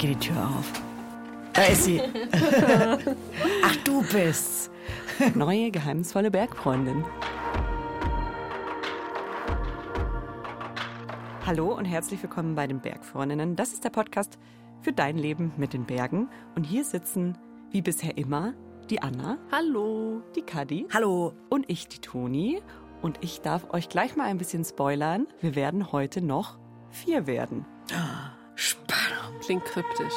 geht die Tür auf. Da ist sie. Ach, du bist's. Neue geheimnisvolle Bergfreundin. Hallo und herzlich willkommen bei den Bergfreundinnen. Das ist der Podcast für dein Leben mit den Bergen. Und hier sitzen, wie bisher immer, die Anna. Hallo. Die Kadi. Hallo. Und ich, die Toni. Und ich darf euch gleich mal ein bisschen spoilern. Wir werden heute noch vier werden. Spannend. Klingt kryptisch.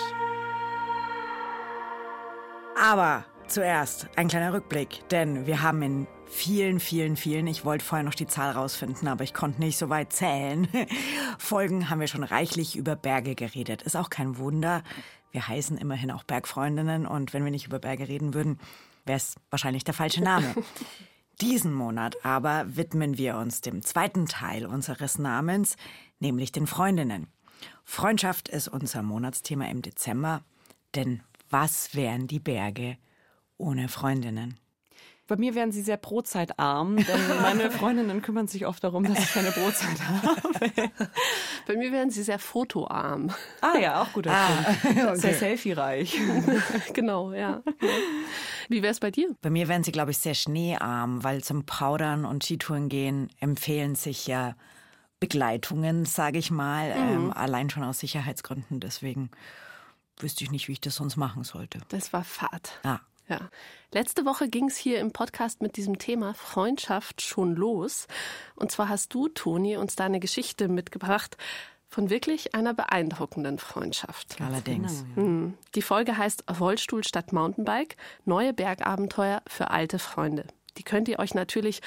Aber zuerst ein kleiner Rückblick, denn wir haben in vielen, vielen, vielen, ich wollte vorher noch die Zahl rausfinden, aber ich konnte nicht so weit zählen. Folgen haben wir schon reichlich über Berge geredet. Ist auch kein Wunder. Wir heißen immerhin auch Bergfreundinnen und wenn wir nicht über Berge reden würden, wäre es wahrscheinlich der falsche Name. Diesen Monat aber widmen wir uns dem zweiten Teil unseres Namens, nämlich den Freundinnen. Freundschaft ist unser Monatsthema im Dezember, denn was wären die Berge ohne Freundinnen? Bei mir wären sie sehr brotzeitarm, denn meine Freundinnen kümmern sich oft darum, dass ich keine Brotzeit habe. Bei mir wären sie sehr fotoarm. Ah ja, auch guter Ah, Punkt. okay. Sehr selfie-reich. genau, ja. Wie wäre es bei dir? Bei mir wären sie, glaube ich, sehr schneearm, weil zum Powdern und Skitouren gehen empfehlen sich ja Begleitungen, sage ich mal, ähm, allein schon aus Sicherheitsgründen. Deswegen wüsste ich nicht, wie ich das sonst machen sollte. Das war Fahrt. Ah, Ja. Letzte Woche ging es hier im Podcast mit diesem Thema Freundschaft schon los. Und zwar hast du, Toni, uns da eine Geschichte mitgebracht von wirklich einer beeindruckenden Freundschaft. allerdings. Hm. Die Folge heißt Rollstuhl statt Mountainbike, neue Bergabenteuer für alte Freunde. Die könnt ihr euch natürlich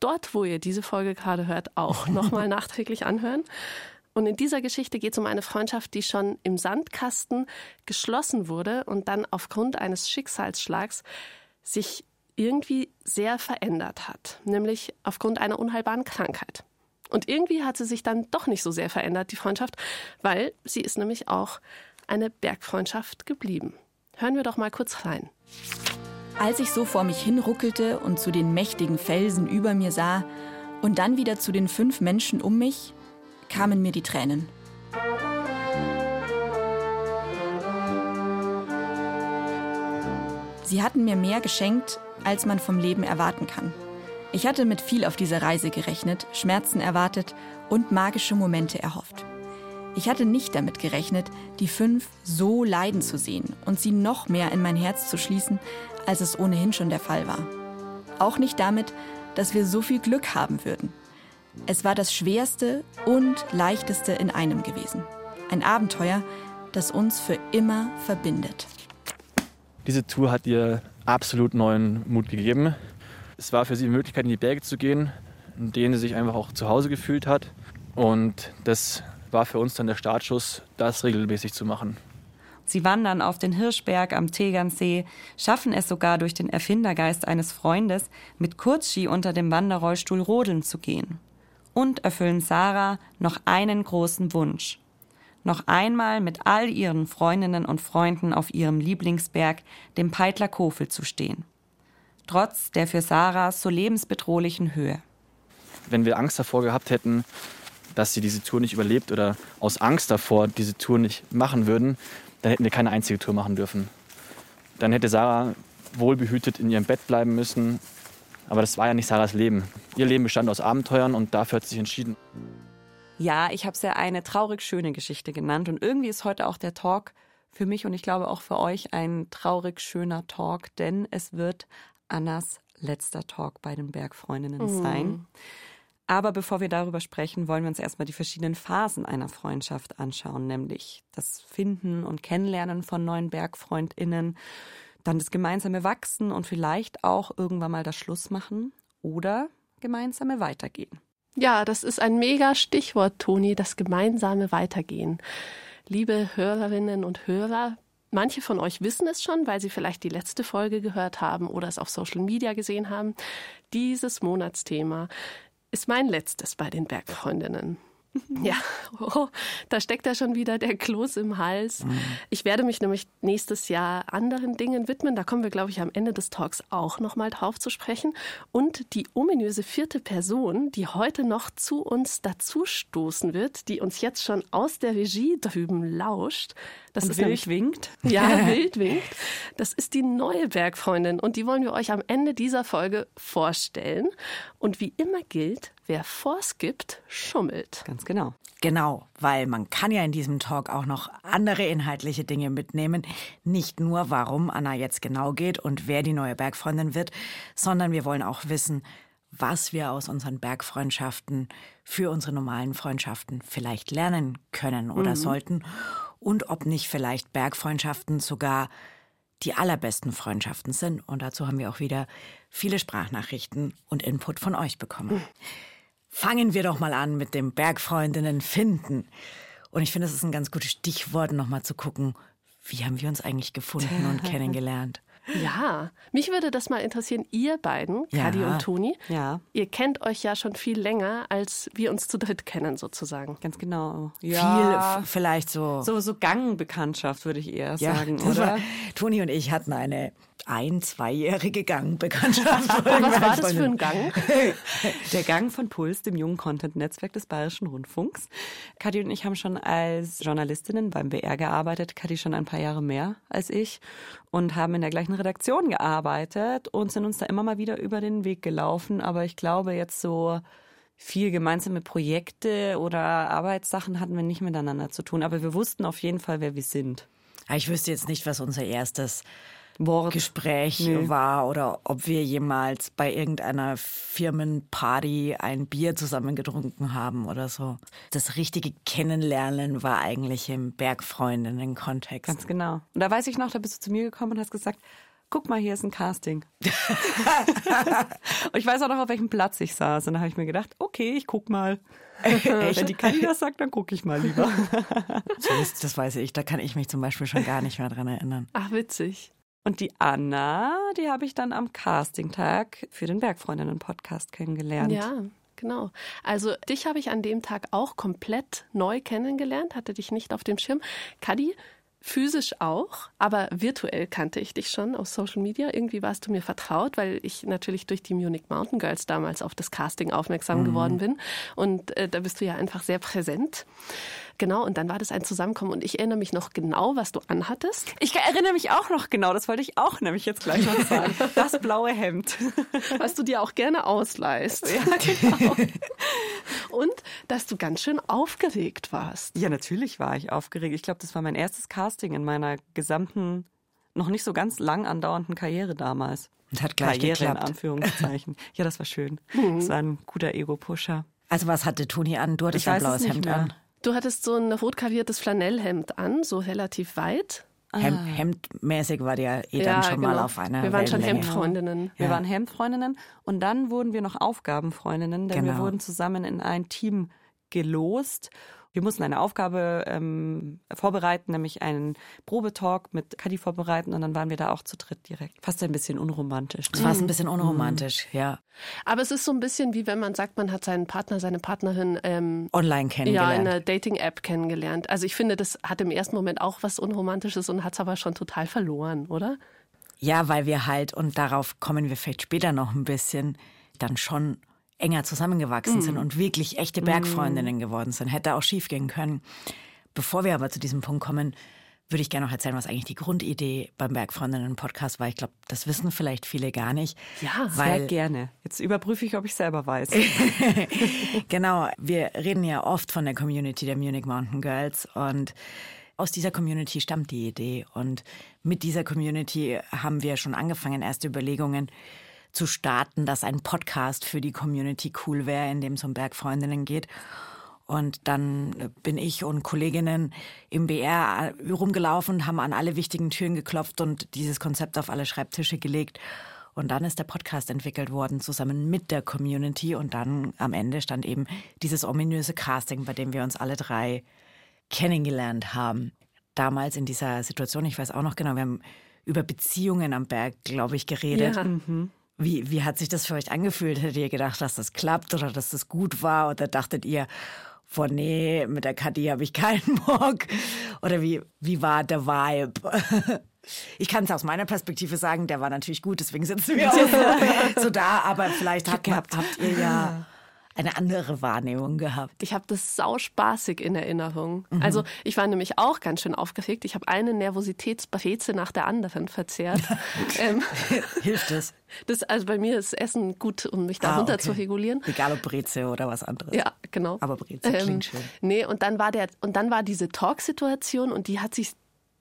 dort, wo ihr diese Folge gerade hört, auch nochmal nachträglich anhören. Und in dieser Geschichte geht es um eine Freundschaft, die schon im Sandkasten geschlossen wurde und dann aufgrund eines Schicksalsschlags sich irgendwie sehr verändert hat, nämlich aufgrund einer unheilbaren Krankheit. Und irgendwie hat sie sich dann doch nicht so sehr verändert, die Freundschaft, weil sie ist nämlich auch eine Bergfreundschaft geblieben. Hören wir doch mal kurz rein. Als ich so vor mich hinruckelte und zu den mächtigen Felsen über mir sah und dann wieder zu den fünf Menschen um mich, kamen mir die Tränen. Sie hatten mir mehr geschenkt, als man vom Leben erwarten kann. Ich hatte mit viel auf dieser Reise gerechnet, Schmerzen erwartet und magische Momente erhofft. Ich hatte nicht damit gerechnet, die fünf so leiden zu sehen und sie noch mehr in mein Herz zu schließen, als es ohnehin schon der Fall war. Auch nicht damit, dass wir so viel Glück haben würden. Es war das Schwerste und Leichteste in einem gewesen. Ein Abenteuer, das uns für immer verbindet. Diese Tour hat ihr absolut neuen Mut gegeben. Es war für sie die Möglichkeit, in die Berge zu gehen, in denen sie sich einfach auch zu Hause gefühlt hat. Und das war für uns dann der Startschuss, das regelmäßig zu machen. Sie wandern auf den Hirschberg am Tegernsee, schaffen es sogar durch den Erfindergeist eines Freundes, mit Kurzski unter dem Wanderrollstuhl rodeln zu gehen. Und erfüllen Sarah noch einen großen Wunsch. Noch einmal mit all ihren Freundinnen und Freunden auf ihrem Lieblingsberg, dem Peitler Kofel, zu stehen. Trotz der für Sarah so lebensbedrohlichen Höhe. Wenn wir Angst davor gehabt hätten, dass sie diese Tour nicht überlebt oder aus Angst davor diese Tour nicht machen würden, dann hätten wir keine einzige Tour machen dürfen. Dann hätte Sarah wohlbehütet in ihrem Bett bleiben müssen. Aber das war ja nicht Sarahs Leben. Ihr Leben bestand aus Abenteuern und dafür hat sie sich entschieden. Ja, ich habe es ja eine traurig schöne Geschichte genannt und irgendwie ist heute auch der Talk für mich und ich glaube auch für euch ein traurig schöner Talk, denn es wird Annas letzter Talk bei den Bergfreundinnen sein. Aber bevor wir darüber sprechen, wollen wir uns erstmal die verschiedenen Phasen einer Freundschaft anschauen, nämlich das Finden und Kennenlernen von neuen Bergfreundinnen, dann das gemeinsame Wachsen und vielleicht auch irgendwann mal das Schluss machen oder gemeinsame Weitergehen. Ja, das ist ein mega Stichwort, Toni, das gemeinsame Weitergehen. Liebe Hörerinnen und Hörer, manche von euch wissen es schon, weil sie vielleicht die letzte Folge gehört haben oder es auf Social Media gesehen haben. Dieses Monatsthema ist mein letztes bei den Bergfreundinnen. Ja, oh, da steckt ja schon wieder der Kloß im Hals. Mhm. Ich werde mich nämlich nächstes Jahr anderen Dingen widmen. Da kommen wir, glaube ich, am Ende des Talks auch nochmal drauf zu sprechen. Und die ominöse vierte Person, die heute noch zu uns dazustoßen wird, die uns jetzt schon aus der Regie drüben lauscht, das und ist wild nämlich, winkt. Ja, wild winkt. Das ist die neue Bergfreundin und die wollen wir euch am Ende dieser Folge vorstellen. Und wie immer gilt, wer vorskippt, schummelt. Ganz genau. Genau, weil man kann ja in diesem Talk auch noch andere inhaltliche Dinge mitnehmen. Nicht nur, warum Anna jetzt genau geht und wer die neue Bergfreundin wird, sondern wir wollen auch wissen, was wir aus unseren Bergfreundschaften für unsere normalen Freundschaften vielleicht lernen können oder mhm. sollten und ob nicht vielleicht Bergfreundschaften sogar die allerbesten Freundschaften sind. Und dazu haben wir auch wieder viele Sprachnachrichten und Input von euch bekommen. Fangen wir doch mal an mit dem Bergfreundinnen finden. Und ich finde, es ist ein ganz gutes Stichwort, nochmal zu gucken, wie haben wir uns eigentlich gefunden und kennengelernt. Ja, mich würde das mal interessieren, ihr beiden, ja. Kadi und Toni. Ja. Ihr kennt euch ja schon viel länger, als wir uns zu dritt kennen, sozusagen. Ganz genau. Ja. Viel, vielleicht so. So, so Gangbekanntschaft, würde ich eher ja, sagen, oder? Toni und ich hatten eine ein-, zweijährige Gangbekanntschaft. Was war das für ein Gang? Der Gang von Puls, dem jungen Content-Netzwerk des Bayerischen Rundfunks. Kadi und ich haben schon als Journalistinnen beim BR gearbeitet. Kadi schon ein paar Jahre mehr als ich und haben in der gleichen Redaktion gearbeitet und sind uns da immer mal wieder über den Weg gelaufen. Aber ich glaube, jetzt so viel gemeinsame Projekte oder Arbeitssachen hatten wir nicht miteinander zu tun. Aber wir wussten auf jeden Fall, wer wir sind. Ich wüsste jetzt nicht, was unser erstes Wort. Gespräch nee. war oder ob wir jemals bei irgendeiner Firmenparty ein Bier zusammen getrunken haben oder so. Das richtige Kennenlernen war eigentlich im Bergfreundinnen-Kontext. Ganz genau. Und da weiß ich noch, da bist du zu mir gekommen und hast gesagt, guck mal, hier ist ein Casting. und ich weiß auch noch, auf welchem Platz ich saß. Und da habe ich mir gedacht, okay, ich guck mal. Wenn die Kali das sagt, dann gucke ich mal lieber. das weiß ich, da kann ich mich zum Beispiel schon gar nicht mehr dran erinnern. Ach, witzig. Und die Anna, die habe ich dann am Castingtag für den Bergfreundinnen-Podcast kennengelernt. Ja, genau. Also dich habe ich an dem Tag auch komplett neu kennengelernt, hatte dich nicht auf dem Schirm. Kadi, physisch auch, aber virtuell kannte ich dich schon aus Social Media. Irgendwie warst du mir vertraut, weil ich natürlich durch die Munich Mountain Girls damals auf das Casting aufmerksam mhm. geworden bin. Und äh, da bist du ja einfach sehr präsent. Genau, und dann war das ein Zusammenkommen und ich erinnere mich noch genau, was du anhattest. Ich erinnere mich auch noch genau, das wollte ich auch nämlich jetzt gleich noch sagen. Das blaue Hemd. Was du dir auch gerne ausleihst. Ja, genau. Und dass du ganz schön aufgeregt warst. Ja, natürlich war ich aufgeregt. Ich glaube, das war mein erstes Casting in meiner gesamten, noch nicht so ganz lang andauernden Karriere damals. Und hat gleich Karriere geklappt. in Anführungszeichen. Ja, das war schön. Mhm. Das war ein guter Ego-Pusher. Also was hatte Toni an? Du hattest ein blaues Hemd mehr. an. Du hattest so ein rotkariertes Flanellhemd an, so relativ weit. Hem ah. Hemdmäßig war der eh dann schon genau. mal auf einer Wir waren schon Hemdfreundinnen. Wir waren Hemdfreundinnen und dann wurden wir noch Aufgabenfreundinnen, denn genau. wir wurden zusammen in ein Team gelost wir mussten eine Aufgabe ähm, vorbereiten, nämlich einen Probetalk mit Kadi vorbereiten und dann waren wir da auch zu dritt direkt. Fast ein bisschen unromantisch. Ne? Fast ein bisschen unromantisch, mhm. ja. Aber es ist so ein bisschen wie wenn man sagt, man hat seinen Partner, seine Partnerin ähm, online kennengelernt. Ja, in einer Dating-App kennengelernt. Also ich finde, das hat im ersten Moment auch was Unromantisches und hat es aber schon total verloren, oder? Ja, weil wir halt, und darauf kommen wir vielleicht später noch ein bisschen, dann schon enger zusammengewachsen mhm. sind und wirklich echte Bergfreundinnen mhm. geworden sind. Hätte auch schief gehen können. Bevor wir aber zu diesem Punkt kommen, würde ich gerne noch erzählen, was eigentlich die Grundidee beim Bergfreundinnen-Podcast war. Ich glaube, das wissen vielleicht viele gar nicht. Ja, weil, sehr gerne. Jetzt überprüfe ich, ob ich selber weiß. genau, wir reden ja oft von der Community der Munich Mountain Girls und aus dieser Community stammt die Idee. Und mit dieser Community haben wir schon angefangen, erste Überlegungen zu starten, dass ein Podcast für die Community cool wäre, in dem es um Bergfreundinnen geht. Und dann bin ich und Kolleginnen im BR rumgelaufen, haben an alle wichtigen Türen geklopft und dieses Konzept auf alle Schreibtische gelegt. Und dann ist der Podcast entwickelt worden, zusammen mit der Community. Und dann am Ende stand eben dieses ominöse Casting, bei dem wir uns alle drei kennengelernt haben. Damals in dieser Situation, ich weiß auch noch genau, wir haben über Beziehungen am Berg, glaube ich, geredet. Ja. Mhm. Wie, wie hat sich das für euch angefühlt? Hättet ihr gedacht, dass das klappt oder dass das gut war? Oder dachtet ihr, von nee, mit der Kathi habe ich keinen Bock? Oder wie, wie war der Vibe? Ich kann es aus meiner Perspektive sagen, der war natürlich gut, deswegen sitzen wir auch so, so da, aber vielleicht habt, habt ihr ja eine andere Wahrnehmung gehabt. Ich habe das sauspaßig in Erinnerung. Mhm. Also ich war nämlich auch ganz schön aufgeregt. Ich habe eine Nervositätsbreze nach der anderen verzehrt. ähm, Hilft das? das? Also bei mir ist Essen gut, um mich da ah, runter okay. zu regulieren. Egal ob Breze oder was anderes. Ja, genau. Aber Breze ähm, klingt schön. Nee, und dann war der und dann war diese Talksituation und die hat sich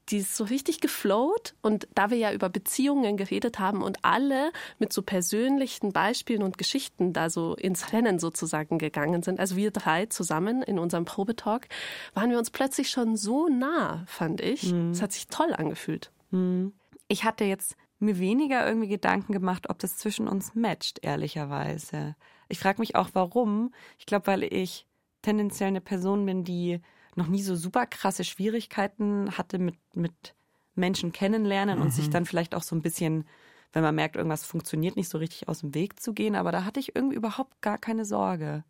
die ist so richtig geflowt. Und da wir ja über Beziehungen geredet haben und alle mit so persönlichen Beispielen und Geschichten da so ins Rennen sozusagen gegangen sind, also wir drei zusammen in unserem Probetalk, waren wir uns plötzlich schon so nah, fand ich. Mhm. Es mhm. hat sich toll angefühlt. Mhm. Ich hatte jetzt mir weniger irgendwie Gedanken gemacht, ob das zwischen uns matcht, ehrlicherweise. Ich frage mich auch, warum. Ich glaube, weil ich tendenziell eine Person bin, die noch nie so super krasse Schwierigkeiten hatte mit, mit Menschen kennenlernen mhm. und sich mhm. dann vielleicht auch so ein bisschen, wenn man merkt, irgendwas funktioniert nicht so richtig aus dem Weg zu gehen. Aber da hatte ich irgendwie überhaupt gar keine Sorge.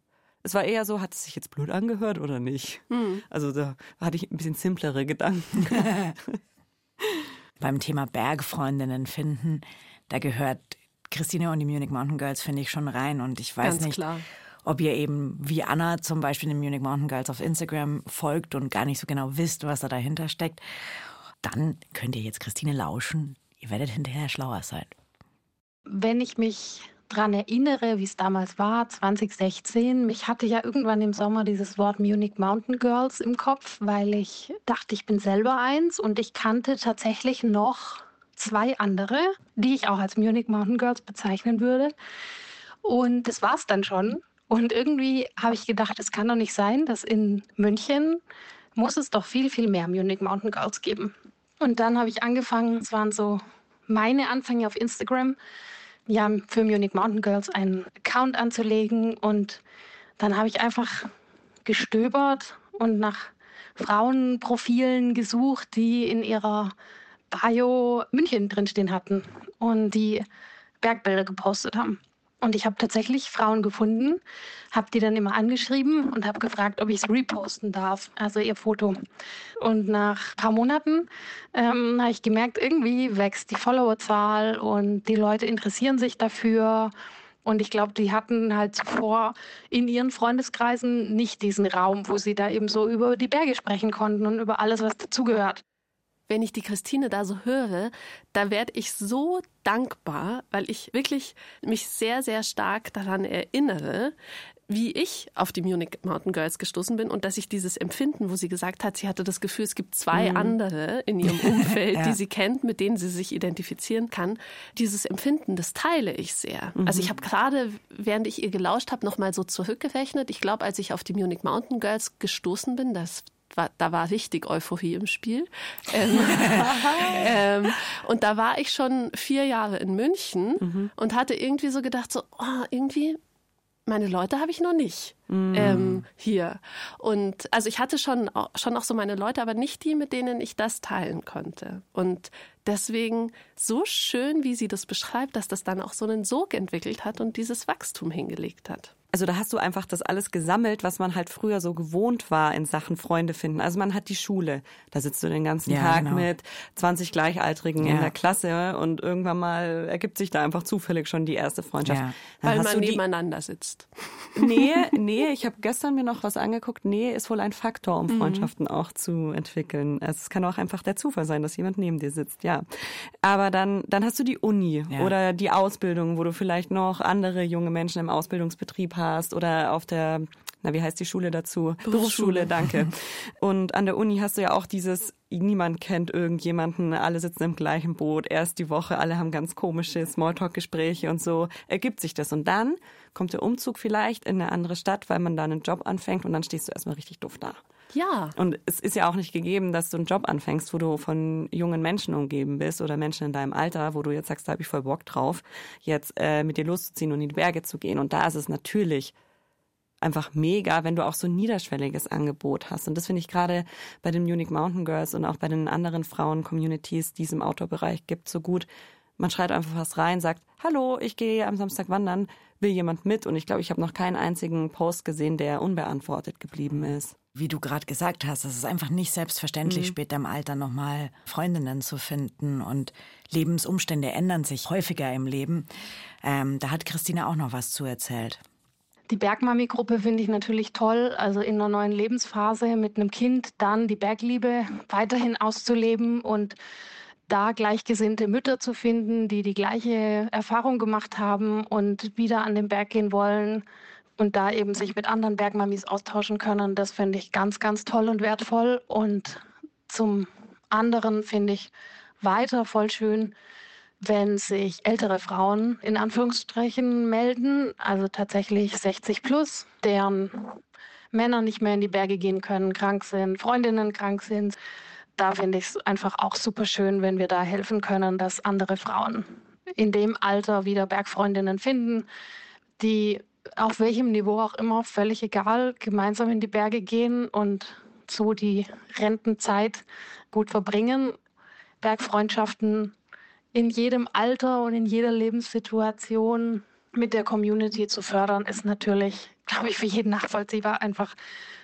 Es war eher so, hat es sich jetzt blöd angehört oder nicht? Mhm. Also da hatte ich ein bisschen simplere Gedanken. Beim Thema Bergfreundinnen finden, da gehört Christine und die Munich Mountain Girls, finde ich, schon rein. Und ich weiß Ganz nicht, klar ob ihr eben wie Anna zum Beispiel den Munich Mountain Girls auf Instagram folgt und gar nicht so genau wisst, was da dahinter steckt, dann könnt ihr jetzt Christine lauschen. Ihr werdet hinterher schlauer sein. Wenn ich mich daran erinnere, wie es damals war, 2016, mich hatte ja irgendwann im Sommer dieses Wort Munich Mountain Girls im Kopf, weil ich dachte, ich bin selber eins und ich kannte tatsächlich noch zwei andere, die ich auch als Munich Mountain Girls bezeichnen würde. Und das war es dann schon. Und irgendwie habe ich gedacht, es kann doch nicht sein, dass in München muss es doch viel, viel mehr Munich Mountain Girls geben. Und dann habe ich angefangen, es waren so meine Anfänge auf Instagram, ja, für Munich Mountain Girls einen Account anzulegen. Und dann habe ich einfach gestöbert und nach Frauenprofilen gesucht, die in ihrer Bio München drinstehen hatten und die Bergbilder gepostet haben. Und ich habe tatsächlich Frauen gefunden, habe die dann immer angeschrieben und habe gefragt, ob ich es reposten darf, also ihr Foto. Und nach ein paar Monaten ähm, habe ich gemerkt, irgendwie wächst die Followerzahl und die Leute interessieren sich dafür. Und ich glaube, die hatten halt zuvor in ihren Freundeskreisen nicht diesen Raum, wo sie da eben so über die Berge sprechen konnten und über alles, was dazugehört wenn ich die Christine da so höre, da werde ich so dankbar, weil ich wirklich mich sehr, sehr stark daran erinnere, wie ich auf die Munich Mountain Girls gestoßen bin und dass ich dieses Empfinden, wo sie gesagt hat, sie hatte das Gefühl, es gibt zwei mhm. andere in ihrem Umfeld, ja. die sie kennt, mit denen sie sich identifizieren kann. Dieses Empfinden, das teile ich sehr. Mhm. Also ich habe gerade, während ich ihr gelauscht habe, nochmal so zurückgerechnet. Ich glaube, als ich auf die Munich Mountain Girls gestoßen bin, das war, da war richtig Euphorie im Spiel. Ähm, ähm, und da war ich schon vier Jahre in München mhm. und hatte irgendwie so gedacht, so, oh, irgendwie, meine Leute habe ich noch nicht mhm. ähm, hier. Und also ich hatte schon, schon auch so meine Leute, aber nicht die, mit denen ich das teilen konnte. Und deswegen so schön, wie sie das beschreibt, dass das dann auch so einen Sog entwickelt hat und dieses Wachstum hingelegt hat. Also da hast du einfach das alles gesammelt, was man halt früher so gewohnt war in Sachen Freunde finden. Also man hat die Schule, da sitzt du den ganzen ja, Tag genau. mit 20 Gleichaltrigen ja. in der Klasse und irgendwann mal ergibt sich da einfach zufällig schon die erste Freundschaft. Ja. Weil man nebeneinander sitzt. Nee, nee, ich habe gestern mir noch was angeguckt. Nee, ist wohl ein Faktor, um mhm. Freundschaften mhm. auch zu entwickeln. Also es kann auch einfach der Zufall sein, dass jemand neben dir sitzt, ja. Aber dann, dann hast du die Uni oder die Ausbildung, wo du vielleicht noch andere junge Menschen im Ausbildungsbetrieb hast oder auf der na, wie heißt die Schule dazu? Berufsschule, Berufsschule danke. Und an der Uni hast du ja auch dieses, niemand kennt irgendjemanden, alle sitzen im gleichen Boot, erst die Woche, alle haben ganz komische Smalltalk-Gespräche und so ergibt sich das. Und dann kommt der Umzug vielleicht in eine andere Stadt, weil man da einen Job anfängt und dann stehst du erstmal richtig doof da. Ja. Und es ist ja auch nicht gegeben, dass du einen Job anfängst, wo du von jungen Menschen umgeben bist oder Menschen in deinem Alter, wo du jetzt sagst, da habe ich voll Bock drauf, jetzt äh, mit dir loszuziehen und in die Berge zu gehen. Und da ist es natürlich einfach mega, wenn du auch so ein niederschwelliges Angebot hast. Und das finde ich gerade bei den Munich Mountain Girls und auch bei den anderen Frauen-Communities, die es im Outdoor-Bereich gibt, so gut. Man schreit einfach was rein, sagt, hallo, ich gehe am Samstag wandern, will jemand mit? Und ich glaube, ich habe noch keinen einzigen Post gesehen, der unbeantwortet geblieben ist. Wie du gerade gesagt hast, es ist einfach nicht selbstverständlich, mhm. später im Alter nochmal Freundinnen zu finden und Lebensumstände ändern sich häufiger im Leben. Ähm, da hat Christina auch noch was zu erzählt. Die Bergmami-Gruppe finde ich natürlich toll, also in einer neuen Lebensphase mit einem Kind dann die Bergliebe weiterhin auszuleben und da gleichgesinnte Mütter zu finden, die die gleiche Erfahrung gemacht haben und wieder an den Berg gehen wollen und da eben sich mit anderen Bergmamis austauschen können, das finde ich ganz, ganz toll und wertvoll. Und zum anderen finde ich weiter voll schön, wenn sich ältere Frauen in Anführungsstrichen melden, also tatsächlich 60 plus, deren Männer nicht mehr in die Berge gehen können, krank sind, Freundinnen krank sind. Da finde ich es einfach auch super schön, wenn wir da helfen können, dass andere Frauen in dem Alter wieder Bergfreundinnen finden, die auf welchem Niveau auch immer, völlig egal, gemeinsam in die Berge gehen und so die Rentenzeit gut verbringen. Bergfreundschaften in jedem Alter und in jeder Lebenssituation mit der Community zu fördern, ist natürlich, glaube ich, für jeden nachvollziehbar einfach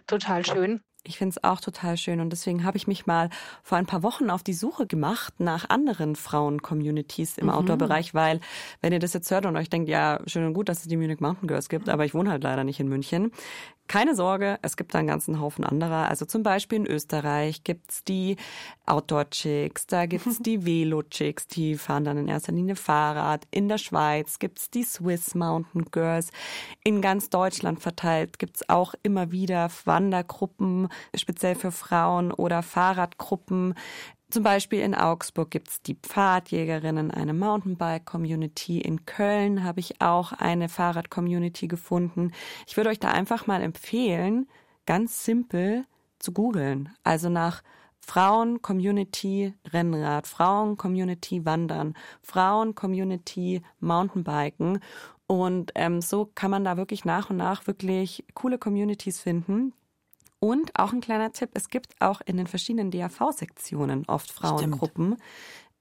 total schön. Ich finde es auch total schön und deswegen habe ich mich mal vor ein paar Wochen auf die Suche gemacht nach anderen Frauen-Communities im mhm. Outdoor-Bereich, weil wenn ihr das jetzt hört und euch denkt, ja, schön und gut, dass es die Munich Mountain Girls gibt, aber ich wohne halt leider nicht in München. Keine Sorge, es gibt da einen ganzen Haufen anderer. Also zum Beispiel in Österreich gibt's die Outdoor-Chicks, da gibt's die Velo-Chicks, die fahren dann in erster Linie Fahrrad. In der Schweiz gibt's die Swiss Mountain Girls. In ganz Deutschland verteilt gibt's auch immer wieder Wandergruppen, speziell für Frauen oder Fahrradgruppen. Zum Beispiel in Augsburg gibt's die Pfadjägerinnen, eine Mountainbike-Community. In Köln habe ich auch eine Fahrrad-Community gefunden. Ich würde euch da einfach mal empfehlen, ganz simpel zu googeln. Also nach Frauen Community Rennrad, Frauen Community Wandern, Frauen Community Mountainbiken. Und ähm, so kann man da wirklich nach und nach wirklich coole Communities finden, und auch ein kleiner Tipp, es gibt auch in den verschiedenen DAV-Sektionen oft Frauengruppen, Stimmt.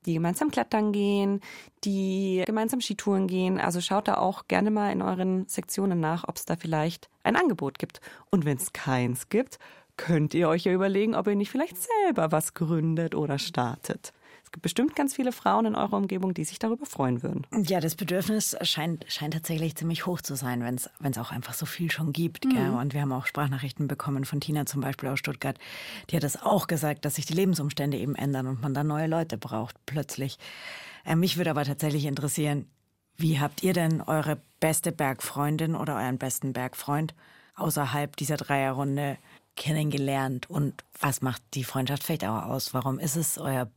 die gemeinsam klettern gehen, die gemeinsam Skitouren gehen. Also schaut da auch gerne mal in euren Sektionen nach, ob es da vielleicht ein Angebot gibt. Und wenn es keins gibt, könnt ihr euch ja überlegen, ob ihr nicht vielleicht selber was gründet oder startet bestimmt ganz viele Frauen in eurer Umgebung, die sich darüber freuen würden. Ja, das Bedürfnis scheint, scheint tatsächlich ziemlich hoch zu sein, wenn es auch einfach so viel schon gibt. Mhm. Und wir haben auch Sprachnachrichten bekommen von Tina zum Beispiel aus Stuttgart. Die hat das auch gesagt, dass sich die Lebensumstände eben ändern und man dann neue Leute braucht plötzlich. Äh, mich würde aber tatsächlich interessieren, wie habt ihr denn eure beste Bergfreundin oder euren besten Bergfreund außerhalb dieser Dreierrunde kennengelernt und was macht die Freundschaft vielleicht auch aus? Warum ist es euer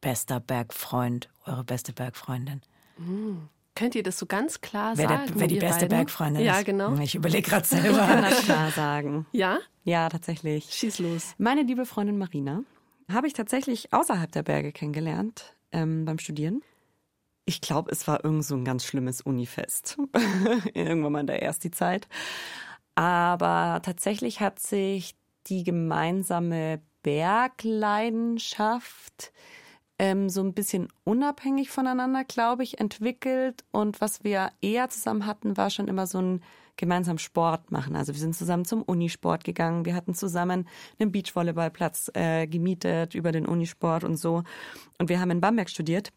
bester Bergfreund, eure beste Bergfreundin? Mhm. Könnt ihr das so ganz klar wer sagen? wer die beste beiden? Bergfreundin ist? Ja, genau. Ich überlege gerade selber. Ich kann das klar sagen. Ja? Ja, tatsächlich. Schieß los. Meine liebe Freundin Marina habe ich tatsächlich außerhalb der Berge kennengelernt ähm, beim Studieren. Ich glaube, es war irgend so ein ganz schlimmes Unifest. Irgendwann mal in der ersten Zeit. Aber tatsächlich hat sich die gemeinsame Bergleidenschaft ähm, so ein bisschen unabhängig voneinander, glaube ich, entwickelt. Und was wir eher zusammen hatten, war schon immer so ein gemeinsam Sport machen. Also wir sind zusammen zum Unisport gegangen. Wir hatten zusammen einen Beachvolleyballplatz äh, gemietet über den Unisport und so. Und wir haben in Bamberg studiert.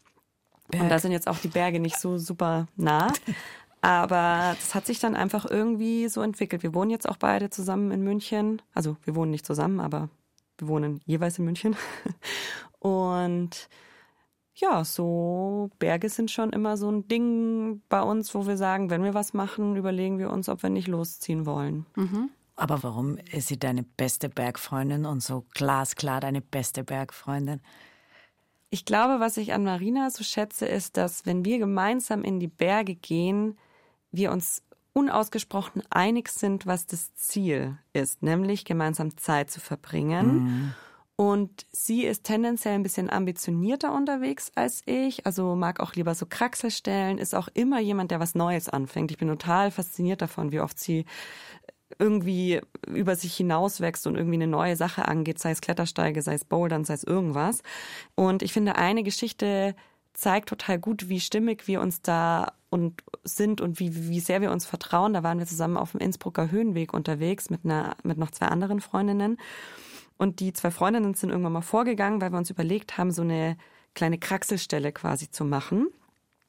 Berg. Und da sind jetzt auch die Berge nicht so super nah. Aber das hat sich dann einfach irgendwie so entwickelt. Wir wohnen jetzt auch beide zusammen in München. Also wir wohnen nicht zusammen, aber wir wohnen jeweils in München. Und ja, so Berge sind schon immer so ein Ding bei uns, wo wir sagen, wenn wir was machen, überlegen wir uns, ob wir nicht losziehen wollen. Mhm. Aber warum ist sie deine beste Bergfreundin und so glasklar deine beste Bergfreundin? Ich glaube, was ich an Marina so schätze, ist, dass wenn wir gemeinsam in die Berge gehen, wir uns unausgesprochen einig sind, was das Ziel ist, nämlich gemeinsam Zeit zu verbringen. Mhm. Und sie ist tendenziell ein bisschen ambitionierter unterwegs als ich, also mag auch lieber so Kraxelstellen, ist auch immer jemand, der was Neues anfängt. Ich bin total fasziniert davon, wie oft sie irgendwie über sich hinauswächst und irgendwie eine neue Sache angeht, sei es Klettersteige, sei es Bouldern, sei es irgendwas. Und ich finde eine Geschichte zeigt total gut, wie stimmig wir uns da und sind und wie, wie sehr wir uns vertrauen. Da waren wir zusammen auf dem Innsbrucker Höhenweg unterwegs mit einer, mit noch zwei anderen Freundinnen. Und die zwei Freundinnen sind irgendwann mal vorgegangen, weil wir uns überlegt haben, so eine kleine Kraxelstelle quasi zu machen.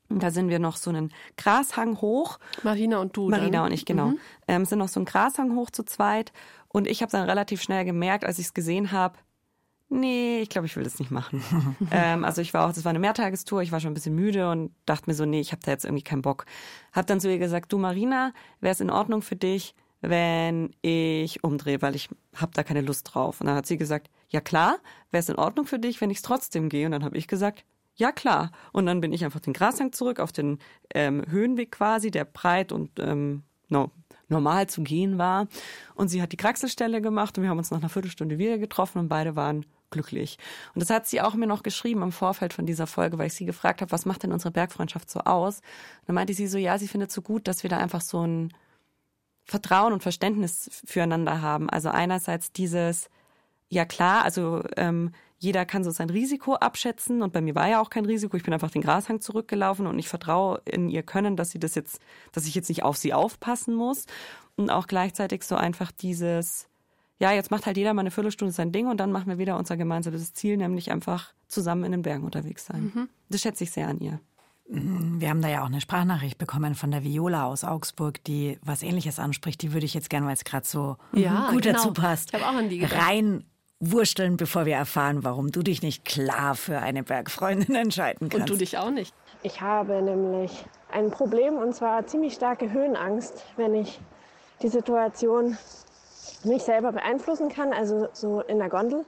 Und da sind wir noch so einen Grashang hoch. Marina und du. Marina dann. und ich, genau. Mhm. Ähm, sind noch so einen Grashang hoch zu zweit. Und ich habe dann relativ schnell gemerkt, als ich es gesehen habe, nee, ich glaube, ich will das nicht machen. ähm, also ich war auch, das war eine Mehrtagestour, ich war schon ein bisschen müde und dachte mir so, nee, ich habe da jetzt irgendwie keinen Bock. Hab dann zu ihr gesagt, du Marina, wäre es in Ordnung für dich, wenn ich umdrehe, weil ich habe da keine Lust drauf. Und dann hat sie gesagt, ja klar, wäre es in Ordnung für dich, wenn ich es trotzdem gehe. Und dann habe ich gesagt, ja klar. Und dann bin ich einfach den Grashang zurück auf den ähm, Höhenweg quasi, der breit und ähm, no, normal zu gehen war. Und sie hat die Kraxelstelle gemacht und wir haben uns nach einer Viertelstunde wieder getroffen und beide waren glücklich. Und das hat sie auch mir noch geschrieben im Vorfeld von dieser Folge, weil ich sie gefragt habe, was macht denn unsere Bergfreundschaft so aus? Und dann meinte sie so, ja, sie findet so gut, dass wir da einfach so ein Vertrauen und Verständnis füreinander haben. Also einerseits dieses, ja klar, also ähm, jeder kann so sein Risiko abschätzen und bei mir war ja auch kein Risiko. Ich bin einfach den Grashang zurückgelaufen und ich vertraue in ihr Können, dass sie das jetzt, dass ich jetzt nicht auf sie aufpassen muss und auch gleichzeitig so einfach dieses, ja, jetzt macht halt jeder mal eine Viertelstunde sein Ding und dann machen wir wieder unser gemeinsames Ziel, nämlich einfach zusammen in den Bergen unterwegs sein. Mhm. Das schätze ich sehr an ihr. Wir haben da ja auch eine Sprachnachricht bekommen von der Viola aus Augsburg, die was Ähnliches anspricht. Die würde ich jetzt gerne, weil es gerade so ja, gut genau. dazu passt, ich auch an die gedacht. rein wursteln, bevor wir erfahren, warum du dich nicht klar für eine Bergfreundin entscheiden kannst. Und du dich auch nicht. Ich habe nämlich ein Problem und zwar ziemlich starke Höhenangst, wenn ich die Situation nicht selber beeinflussen kann, also so in der Gondel,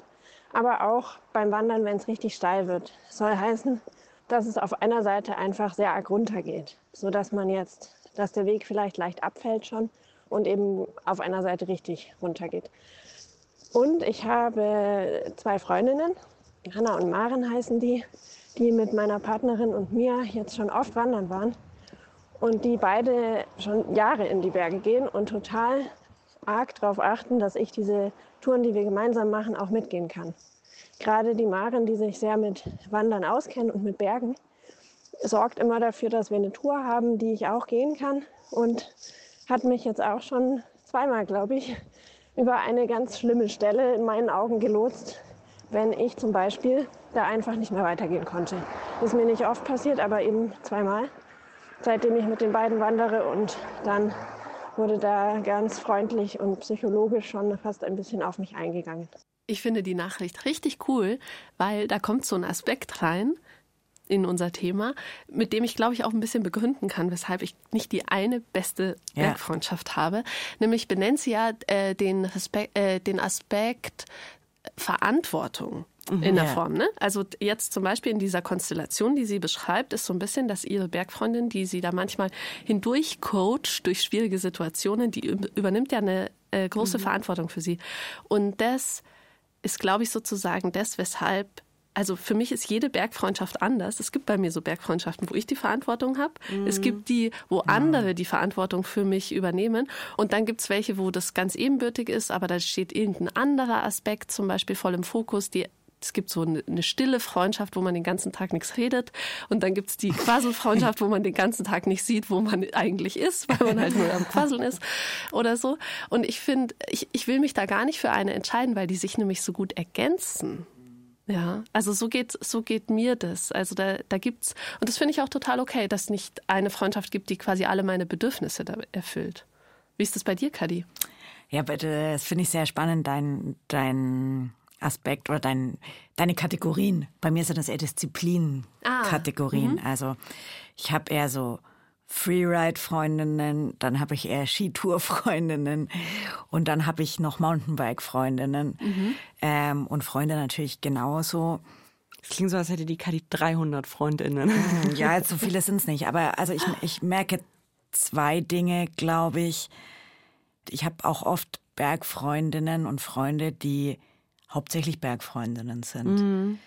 aber auch beim Wandern, wenn es richtig steil wird. Das soll heißen, dass es auf einer Seite einfach sehr arg runtergeht, so dass man jetzt, dass der Weg vielleicht leicht abfällt schon und eben auf einer Seite richtig runtergeht. Und ich habe zwei Freundinnen, Hanna und Maren heißen die, die mit meiner Partnerin und mir jetzt schon oft wandern waren und die beide schon Jahre in die Berge gehen und total arg darauf achten, dass ich diese Touren, die wir gemeinsam machen, auch mitgehen kann. Gerade die Maren, die sich sehr mit Wandern auskennt und mit Bergen, sorgt immer dafür, dass wir eine Tour haben, die ich auch gehen kann und hat mich jetzt auch schon zweimal, glaube ich, über eine ganz schlimme Stelle in meinen Augen gelotst, wenn ich zum Beispiel da einfach nicht mehr weitergehen konnte. Das ist mir nicht oft passiert, aber eben zweimal, seitdem ich mit den beiden wandere und dann wurde da ganz freundlich und psychologisch schon fast ein bisschen auf mich eingegangen. Ich finde die Nachricht richtig cool, weil da kommt so ein Aspekt rein, in unser Thema, mit dem ich, glaube ich, auch ein bisschen begründen kann, weshalb ich nicht die eine beste ja. Bergfreundschaft habe. Nämlich benennt sie ja äh, den, Aspekt, äh, den Aspekt Verantwortung mhm. in der ja. Form. Ne? Also jetzt zum Beispiel in dieser Konstellation, die sie beschreibt, ist so ein bisschen, dass ihre Bergfreundin, die sie da manchmal hindurch coacht durch schwierige Situationen, die übernimmt ja eine äh, große mhm. Verantwortung für sie. Und das ist, glaube ich, sozusagen das, weshalb also für mich ist jede Bergfreundschaft anders. Es gibt bei mir so Bergfreundschaften, wo ich die Verantwortung habe. Mhm. Es gibt die, wo andere die Verantwortung für mich übernehmen. Und dann gibt es welche, wo das ganz ebenbürtig ist, aber da steht irgendein anderer Aspekt zum Beispiel voll im Fokus, die es gibt so eine, eine, stille Freundschaft, wo man den ganzen Tag nichts redet. Und dann gibt es die Quasselfreundschaft, wo man den ganzen Tag nicht sieht, wo man eigentlich ist, weil man halt nur am Quasseln ist oder so. Und ich finde, ich, ich will mich da gar nicht für eine entscheiden, weil die sich nämlich so gut ergänzen. Ja, also so geht, so geht mir das. Also da, da gibt's, und das finde ich auch total okay, dass nicht eine Freundschaft gibt, die quasi alle meine Bedürfnisse erfüllt. Wie ist das bei dir, Kadi? Ja, bitte, das finde ich sehr spannend, dein, dein Aspekt oder dein, deine Kategorien. Bei mir sind das eher Disziplin-Kategorien. Ah, also ich habe eher so Freeride-Freundinnen, dann habe ich eher Skitour-Freundinnen und dann habe ich noch Mountainbike-Freundinnen mhm. ähm, und Freunde natürlich genauso. Es klingt so, als hätte die Kadi 300 Freundinnen. Hm, ja, so viele sind es nicht. Aber also ich, ich merke zwei Dinge, glaube ich. Ich habe auch oft Bergfreundinnen und Freunde, die hauptsächlich Bergfreundinnen sind. Mhm.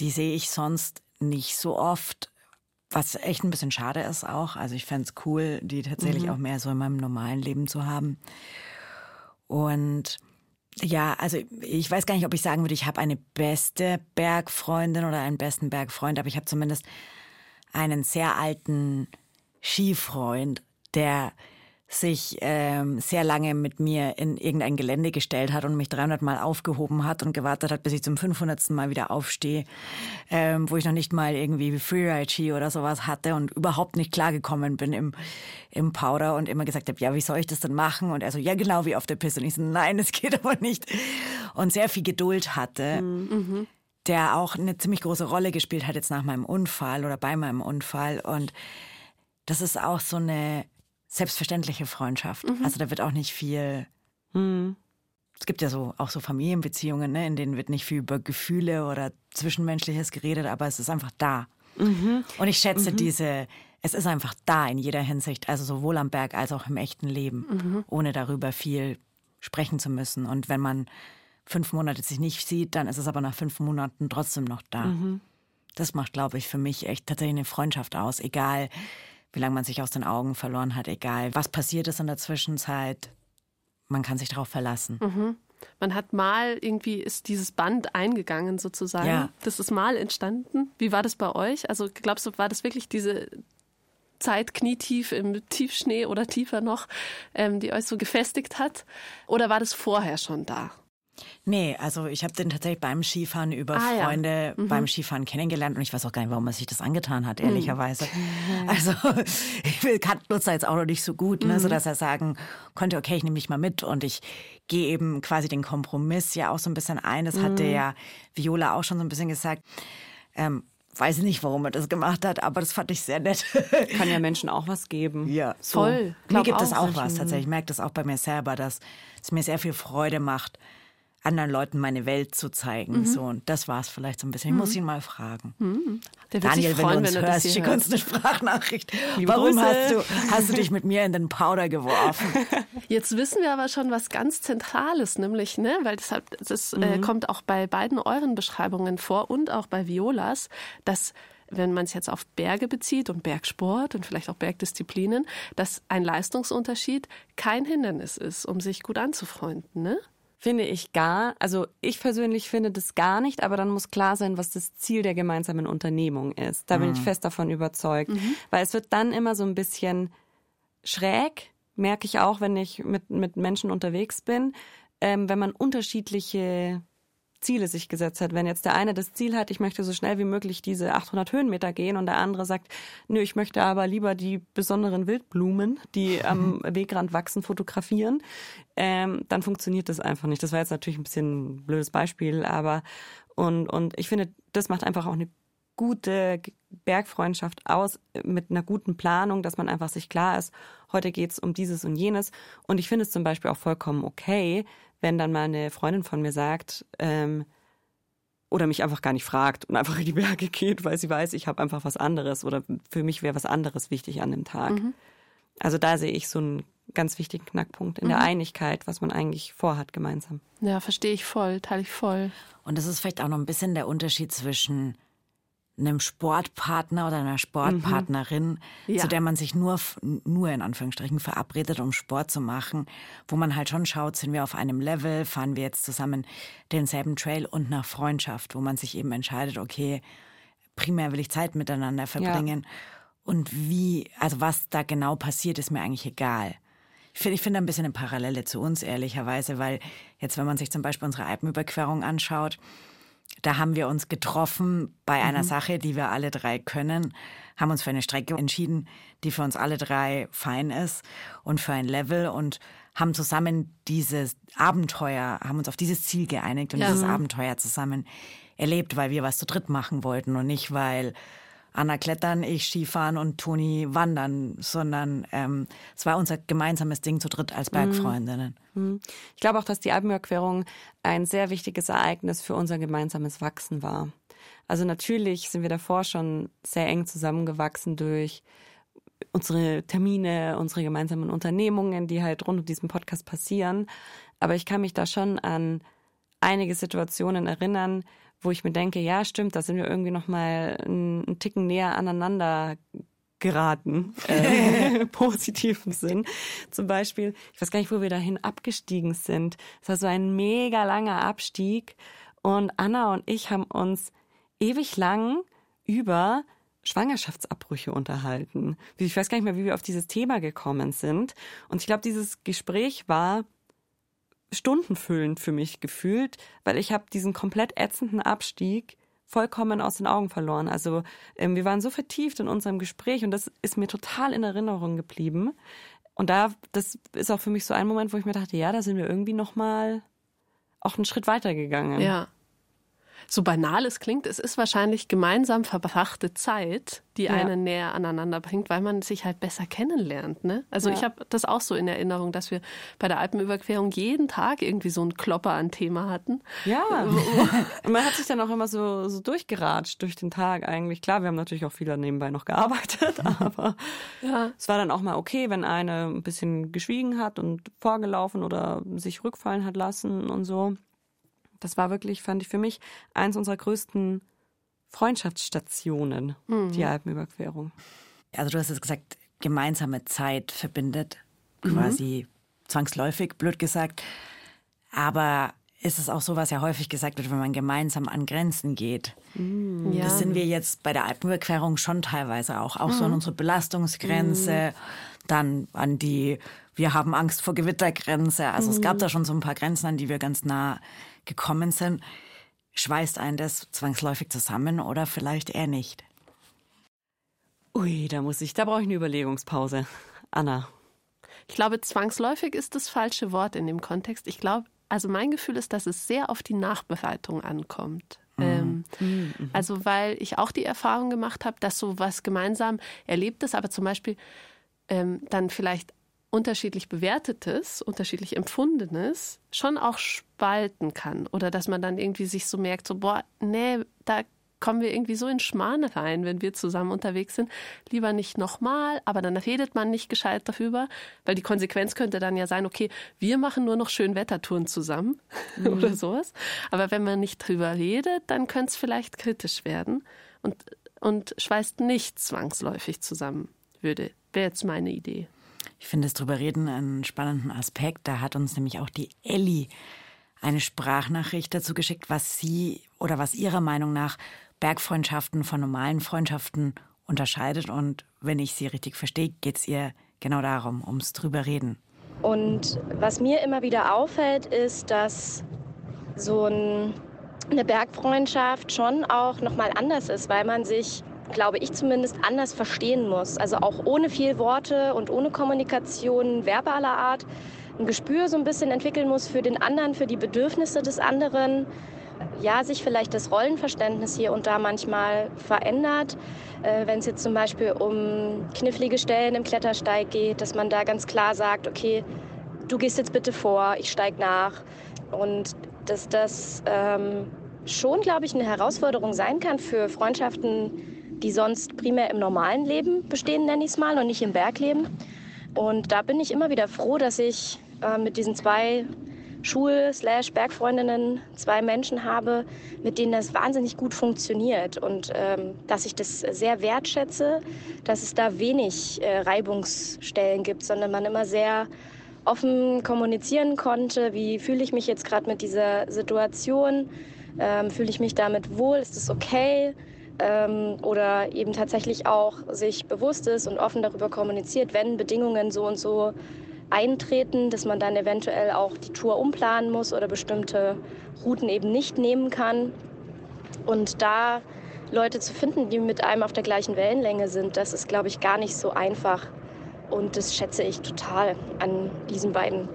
Die sehe ich sonst nicht so oft was echt ein bisschen schade ist auch. Also ich fände es cool, die tatsächlich mhm. auch mehr so in meinem normalen Leben zu haben. Und Ja, also ich weiß gar nicht, ob ich sagen würde, ich habe eine beste Bergfreundin oder einen besten Bergfreund, aber ich habe zumindest einen sehr alten Skifreund, der sich ähm, sehr lange mit mir in irgendein Gelände gestellt hat und mich 300 Mal aufgehoben hat und gewartet hat, bis ich zum 500. Mal wieder aufstehe, ähm, wo ich noch nicht mal irgendwie Freeride-Ski oder sowas hatte und überhaupt nicht klargekommen bin im, im Powder und immer gesagt habe, ja, wie soll ich das denn machen? Und er so, ja, genau wie auf der Piste. Und ich so, nein, es geht aber nicht. Und sehr viel Geduld hatte. Mhm. Der auch eine ziemlich große Rolle gespielt hat jetzt nach meinem Unfall oder bei meinem Unfall. Und das ist auch so eine selbstverständliche Freundschaft. Mhm. Also da wird auch nicht viel. Mhm. Es gibt ja so auch so Familienbeziehungen, ne, in denen wird nicht viel über Gefühle oder Zwischenmenschliches geredet, aber es ist einfach da. Mhm. Und ich schätze mhm. diese, es ist einfach da in jeder Hinsicht, also sowohl am Berg als auch im echten Leben, mhm. ohne darüber viel sprechen zu müssen. Und wenn man fünf Monate sich nicht sieht, dann ist es aber nach fünf Monaten trotzdem noch da. Mhm. Das macht, glaube ich, für mich echt tatsächlich eine Freundschaft aus, egal wie lange man sich aus den Augen verloren hat, egal was passiert ist in der Zwischenzeit, man kann sich darauf verlassen. Mhm. Man hat mal irgendwie ist dieses Band eingegangen sozusagen. Ja. Das ist mal entstanden. Wie war das bei euch? Also glaubst du, war das wirklich diese Zeit knietief im Tiefschnee oder tiefer noch, ähm, die euch so gefestigt hat? Oder war das vorher schon da? Nee, also ich habe den tatsächlich beim Skifahren über ah, Freunde ja. mhm. beim Skifahren kennengelernt und ich weiß auch gar nicht, warum er sich das angetan hat, ehrlicherweise. Mhm. Also ich will Nutzer jetzt auch noch nicht so gut, ne, mhm. sodass er sagen konnte, okay, ich nehme dich mal mit und ich gehe eben quasi den Kompromiss ja auch so ein bisschen ein. Das hatte mhm. ja Viola auch schon so ein bisschen gesagt. Ähm, weiß nicht, warum er das gemacht hat, aber das fand ich sehr nett. Kann ja Menschen auch was geben. Ja, so. voll. Mir gibt es auch, auch was tatsächlich. Ich merke das auch bei mir selber, dass es mir sehr viel Freude macht, anderen Leuten meine Welt zu zeigen. Mhm. So, und das war es vielleicht so ein bisschen. Ich muss mhm. ihn mal fragen. Mhm. Daniel, freuen, wenn du uns wenn hörst, schick uns eine Sprachnachricht. Liebe Warum hast du, hast du dich mit mir in den Powder geworfen? Jetzt wissen wir aber schon was ganz Zentrales, nämlich, ne, weil deshalb, das äh, mhm. kommt auch bei beiden euren Beschreibungen vor und auch bei Violas, dass wenn man es jetzt auf Berge bezieht und Bergsport und vielleicht auch Bergdisziplinen, dass ein Leistungsunterschied kein Hindernis ist, um sich gut anzufreunden, ne? Finde ich gar, also ich persönlich finde das gar nicht, aber dann muss klar sein, was das Ziel der gemeinsamen Unternehmung ist. Da mhm. bin ich mhm. fest davon überzeugt. Mhm. Weil es wird dann immer so ein bisschen schräg, merke ich auch, wenn ich mit, mit Menschen unterwegs bin, ähm, wenn man unterschiedliche Ziele sich gesetzt hat. Wenn jetzt der eine das Ziel hat, ich möchte so schnell wie möglich diese 800 Höhenmeter gehen und der andere sagt, nö, ich möchte aber lieber die besonderen Wildblumen, die am Wegrand wachsen, fotografieren, ähm, dann funktioniert das einfach nicht. Das war jetzt natürlich ein bisschen ein blödes Beispiel, aber und, und ich finde, das macht einfach auch eine gute Bergfreundschaft aus mit einer guten Planung, dass man einfach sich klar ist, heute geht's um dieses und jenes. Und ich finde es zum Beispiel auch vollkommen okay, wenn dann mal eine Freundin von mir sagt, ähm, oder mich einfach gar nicht fragt und einfach in die Berge geht, weil sie weiß, ich habe einfach was anderes oder für mich wäre was anderes wichtig an dem Tag. Mhm. Also da sehe ich so einen ganz wichtigen Knackpunkt in mhm. der Einigkeit, was man eigentlich vorhat gemeinsam. Ja, verstehe ich voll, teile ich voll. Und das ist vielleicht auch noch ein bisschen der Unterschied zwischen einem Sportpartner oder einer Sportpartnerin, mhm. ja. zu der man sich nur, nur in Anführungsstrichen verabredet, um Sport zu machen, wo man halt schon schaut, sind wir auf einem Level, fahren wir jetzt zusammen denselben Trail und nach Freundschaft, wo man sich eben entscheidet, okay, primär will ich Zeit miteinander verbringen. Ja. Und wie, also was da genau passiert, ist mir eigentlich egal. Ich finde ich finde ein bisschen eine Parallele zu uns, ehrlicherweise, weil jetzt, wenn man sich zum Beispiel unsere Alpenüberquerung anschaut, da haben wir uns getroffen bei einer mhm. Sache, die wir alle drei können, haben uns für eine Strecke entschieden, die für uns alle drei fein ist und für ein Level und haben zusammen dieses Abenteuer, haben uns auf dieses Ziel geeinigt und ja. dieses Abenteuer zusammen erlebt, weil wir was zu dritt machen wollten und nicht, weil Anna klettern, ich Skifahren und Toni wandern, sondern ähm, es war unser gemeinsames Ding zu dritt als Bergfreundinnen. Mhm. Ich glaube auch, dass die Alpenüberquerung ein sehr wichtiges Ereignis für unser gemeinsames Wachsen war. Also natürlich sind wir davor schon sehr eng zusammengewachsen durch unsere Termine, unsere gemeinsamen Unternehmungen, die halt rund um diesen Podcast passieren. Aber ich kann mich da schon an einige Situationen erinnern, wo ich mir denke, ja, stimmt, da sind wir irgendwie noch mal einen, einen Ticken näher aneinander geraten, äh, positiven Sinn. Zum Beispiel, ich weiß gar nicht, wo wir dahin abgestiegen sind. Es war so ein mega langer Abstieg und Anna und ich haben uns ewig lang über Schwangerschaftsabbrüche unterhalten. Ich weiß gar nicht mehr, wie wir auf dieses Thema gekommen sind. Und ich glaube, dieses Gespräch war stundenfüllend für mich gefühlt, weil ich habe diesen komplett ätzenden Abstieg vollkommen aus den Augen verloren. Also ähm, wir waren so vertieft in unserem Gespräch und das ist mir total in Erinnerung geblieben. Und da, das ist auch für mich so ein Moment, wo ich mir dachte, ja, da sind wir irgendwie noch mal auch einen Schritt weitergegangen. Ja so banal es klingt, es ist wahrscheinlich gemeinsam verbrachte Zeit, die ja. einen näher aneinander bringt, weil man sich halt besser kennenlernt. Ne? Also ja. ich habe das auch so in Erinnerung, dass wir bei der Alpenüberquerung jeden Tag irgendwie so einen Klopper an Thema hatten. Ja. Und man hat sich dann auch immer so, so durchgeratscht durch den Tag eigentlich. Klar, wir haben natürlich auch viel nebenbei noch gearbeitet, aber ja. es war dann auch mal okay, wenn eine ein bisschen geschwiegen hat und vorgelaufen oder sich rückfallen hat lassen und so. Das war wirklich, fand ich für mich, eins unserer größten Freundschaftsstationen, mhm. die Alpenüberquerung. Also du hast es gesagt, gemeinsame Zeit verbindet, mhm. quasi mhm. zwangsläufig, blöd gesagt. Aber ist es auch so, was ja häufig gesagt wird, wenn man gemeinsam an Grenzen geht. Mm, ja. Das sind wir jetzt bei der Alpenüberquerung schon teilweise auch. Auch mm. so an mhm. unsere Belastungsgrenze, mm. dann an die, wir haben Angst vor Gewittergrenze. Also es gab mhm. da schon so ein paar Grenzen, an die wir ganz nah gekommen sind, schweißt einen das zwangsläufig zusammen oder vielleicht eher nicht? Ui, da muss ich, da brauche ich eine Überlegungspause. Anna. Ich glaube, zwangsläufig ist das falsche Wort in dem Kontext. Ich glaube, also mein Gefühl ist, dass es sehr auf die Nachbereitung ankommt. Mhm. Ähm, mhm. Also weil ich auch die Erfahrung gemacht habe, dass so was gemeinsam erlebt ist, aber zum Beispiel ähm, dann vielleicht unterschiedlich bewertetes, unterschiedlich empfundenes schon auch spalten kann. Oder dass man dann irgendwie sich so merkt, so, boah, nee, da kommen wir irgendwie so in Schmane rein, wenn wir zusammen unterwegs sind. Lieber nicht nochmal, aber dann redet man nicht gescheit darüber, weil die Konsequenz könnte dann ja sein, okay, wir machen nur noch Schönwettertouren zusammen mhm. oder sowas. Aber wenn man nicht drüber redet, dann könnte es vielleicht kritisch werden und, und schweißt nicht zwangsläufig zusammen, würde, wäre jetzt meine Idee. Ich finde das drüber reden einen spannenden Aspekt. Da hat uns nämlich auch die Elli eine Sprachnachricht dazu geschickt, was sie oder was ihrer Meinung nach Bergfreundschaften von normalen Freundschaften unterscheidet. Und wenn ich sie richtig verstehe, geht es ihr genau darum, ums drüber reden. Und was mir immer wieder auffällt, ist, dass so ein, eine Bergfreundschaft schon auch nochmal anders ist, weil man sich glaube ich zumindest, anders verstehen muss. Also auch ohne viel Worte und ohne Kommunikation verbaler Art ein Gespür so ein bisschen entwickeln muss für den anderen, für die Bedürfnisse des anderen. Ja, sich vielleicht das Rollenverständnis hier und da manchmal verändert. Äh, Wenn es jetzt zum Beispiel um knifflige Stellen im Klettersteig geht, dass man da ganz klar sagt, okay, du gehst jetzt bitte vor, ich steig nach. Und dass das ähm, schon, glaube ich, eine Herausforderung sein kann für Freundschaften, die sonst primär im normalen Leben bestehen, nenne ich es mal, und nicht im Bergleben. Und da bin ich immer wieder froh, dass ich äh, mit diesen zwei Schul-Bergfreundinnen zwei Menschen habe, mit denen das wahnsinnig gut funktioniert. Und ähm, dass ich das sehr wertschätze, dass es da wenig äh, Reibungsstellen gibt, sondern man immer sehr offen kommunizieren konnte, wie fühle ich mich jetzt gerade mit dieser Situation, ähm, fühle ich mich damit wohl, ist es okay, ähm, oder eben tatsächlich auch sich bewusst ist und offen darüber kommuniziert, wenn Bedingungen so und so eintreten, dass man dann eventuell auch die Tour umplanen muss oder bestimmte Routen eben nicht nehmen kann. Und da Leute zu finden, die mit einem auf der gleichen Wellenlänge sind, das ist, glaube ich, gar nicht so einfach. Und das schätze ich total an diesen beiden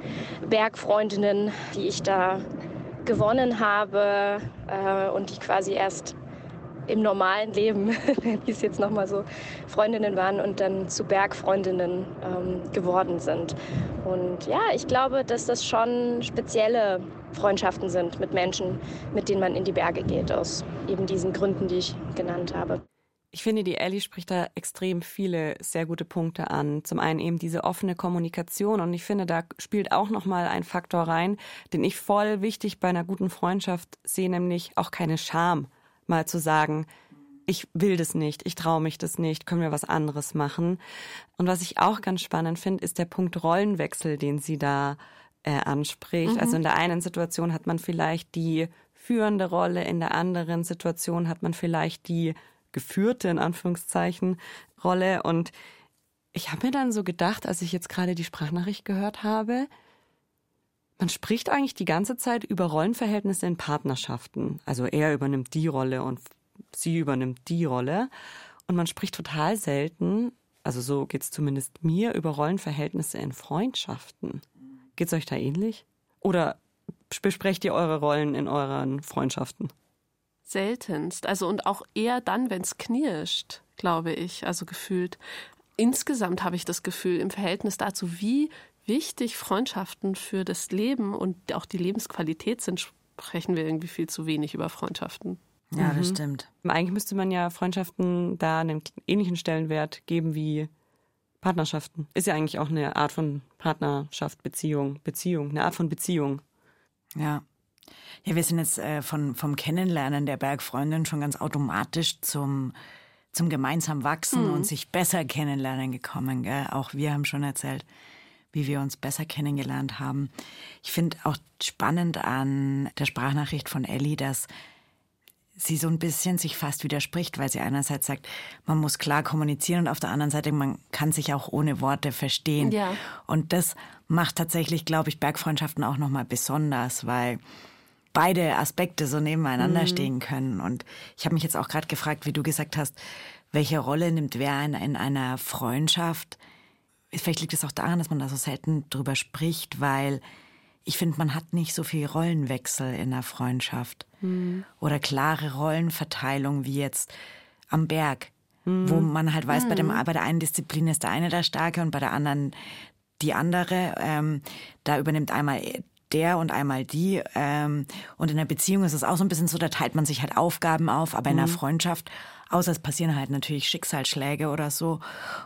Bergfreundinnen, die ich da gewonnen habe äh, und die quasi erst im normalen Leben, wie es jetzt nochmal so, Freundinnen waren und dann zu Bergfreundinnen ähm, geworden sind. Und ja, ich glaube, dass das schon spezielle Freundschaften sind mit Menschen, mit denen man in die Berge geht, aus eben diesen Gründen, die ich genannt habe. Ich finde, die Ellie spricht da extrem viele sehr gute Punkte an. Zum einen eben diese offene Kommunikation und ich finde, da spielt auch noch mal ein Faktor rein, den ich voll wichtig bei einer guten Freundschaft sehe, nämlich auch keine Scham mal zu sagen, ich will das nicht, ich traue mich das nicht, können wir was anderes machen. Und was ich auch ganz spannend finde, ist der Punkt Rollenwechsel, den sie da äh, anspricht. Mhm. Also in der einen Situation hat man vielleicht die führende Rolle, in der anderen Situation hat man vielleicht die geführte, in Anführungszeichen, Rolle. Und ich habe mir dann so gedacht, als ich jetzt gerade die Sprachnachricht gehört habe, man spricht eigentlich die ganze Zeit über Rollenverhältnisse in Partnerschaften. Also er übernimmt die Rolle und sie übernimmt die Rolle. Und man spricht total selten, also so geht es zumindest mir, über Rollenverhältnisse in Freundschaften. Geht es euch da ähnlich? Oder besprecht ihr eure Rollen in euren Freundschaften? Seltenst. Also und auch eher dann, wenn es knirscht, glaube ich, also gefühlt. Insgesamt habe ich das Gefühl, im Verhältnis dazu, wie wichtig Freundschaften für das Leben und auch die Lebensqualität sind, sprechen wir irgendwie viel zu wenig über Freundschaften. Ja, das mhm. stimmt. Eigentlich müsste man ja Freundschaften da einen ähnlichen Stellenwert geben wie Partnerschaften. Ist ja eigentlich auch eine Art von Partnerschaft, Beziehung, Beziehung, eine Art von Beziehung. Ja. Ja, wir sind jetzt äh, von, vom Kennenlernen der Bergfreundin schon ganz automatisch zum, zum gemeinsam wachsen mhm. und sich besser kennenlernen gekommen. Gell? Auch wir haben schon erzählt, wie wir uns besser kennengelernt haben. Ich finde auch spannend an der Sprachnachricht von Ellie, dass sie so ein bisschen sich fast widerspricht, weil sie einerseits sagt, man muss klar kommunizieren und auf der anderen Seite, man kann sich auch ohne Worte verstehen. Ja. Und das macht tatsächlich, glaube ich, Bergfreundschaften auch nochmal besonders, weil beide Aspekte so nebeneinander mhm. stehen können. Und ich habe mich jetzt auch gerade gefragt, wie du gesagt hast, welche Rolle nimmt wer in, in einer Freundschaft? Vielleicht liegt es auch daran, dass man da so selten drüber spricht, weil ich finde, man hat nicht so viel Rollenwechsel in der Freundschaft mhm. oder klare Rollenverteilung wie jetzt am Berg, mhm. wo man halt weiß, mhm. bei, dem, hm. bei der einen Disziplin ist der eine der Starke und bei der anderen die andere. Ähm, da übernimmt einmal der und einmal die. Ähm, und in der Beziehung ist es auch so ein bisschen so, da teilt man sich halt Aufgaben auf, aber in der hm. Freundschaft, außer es passieren halt natürlich Schicksalsschläge oder so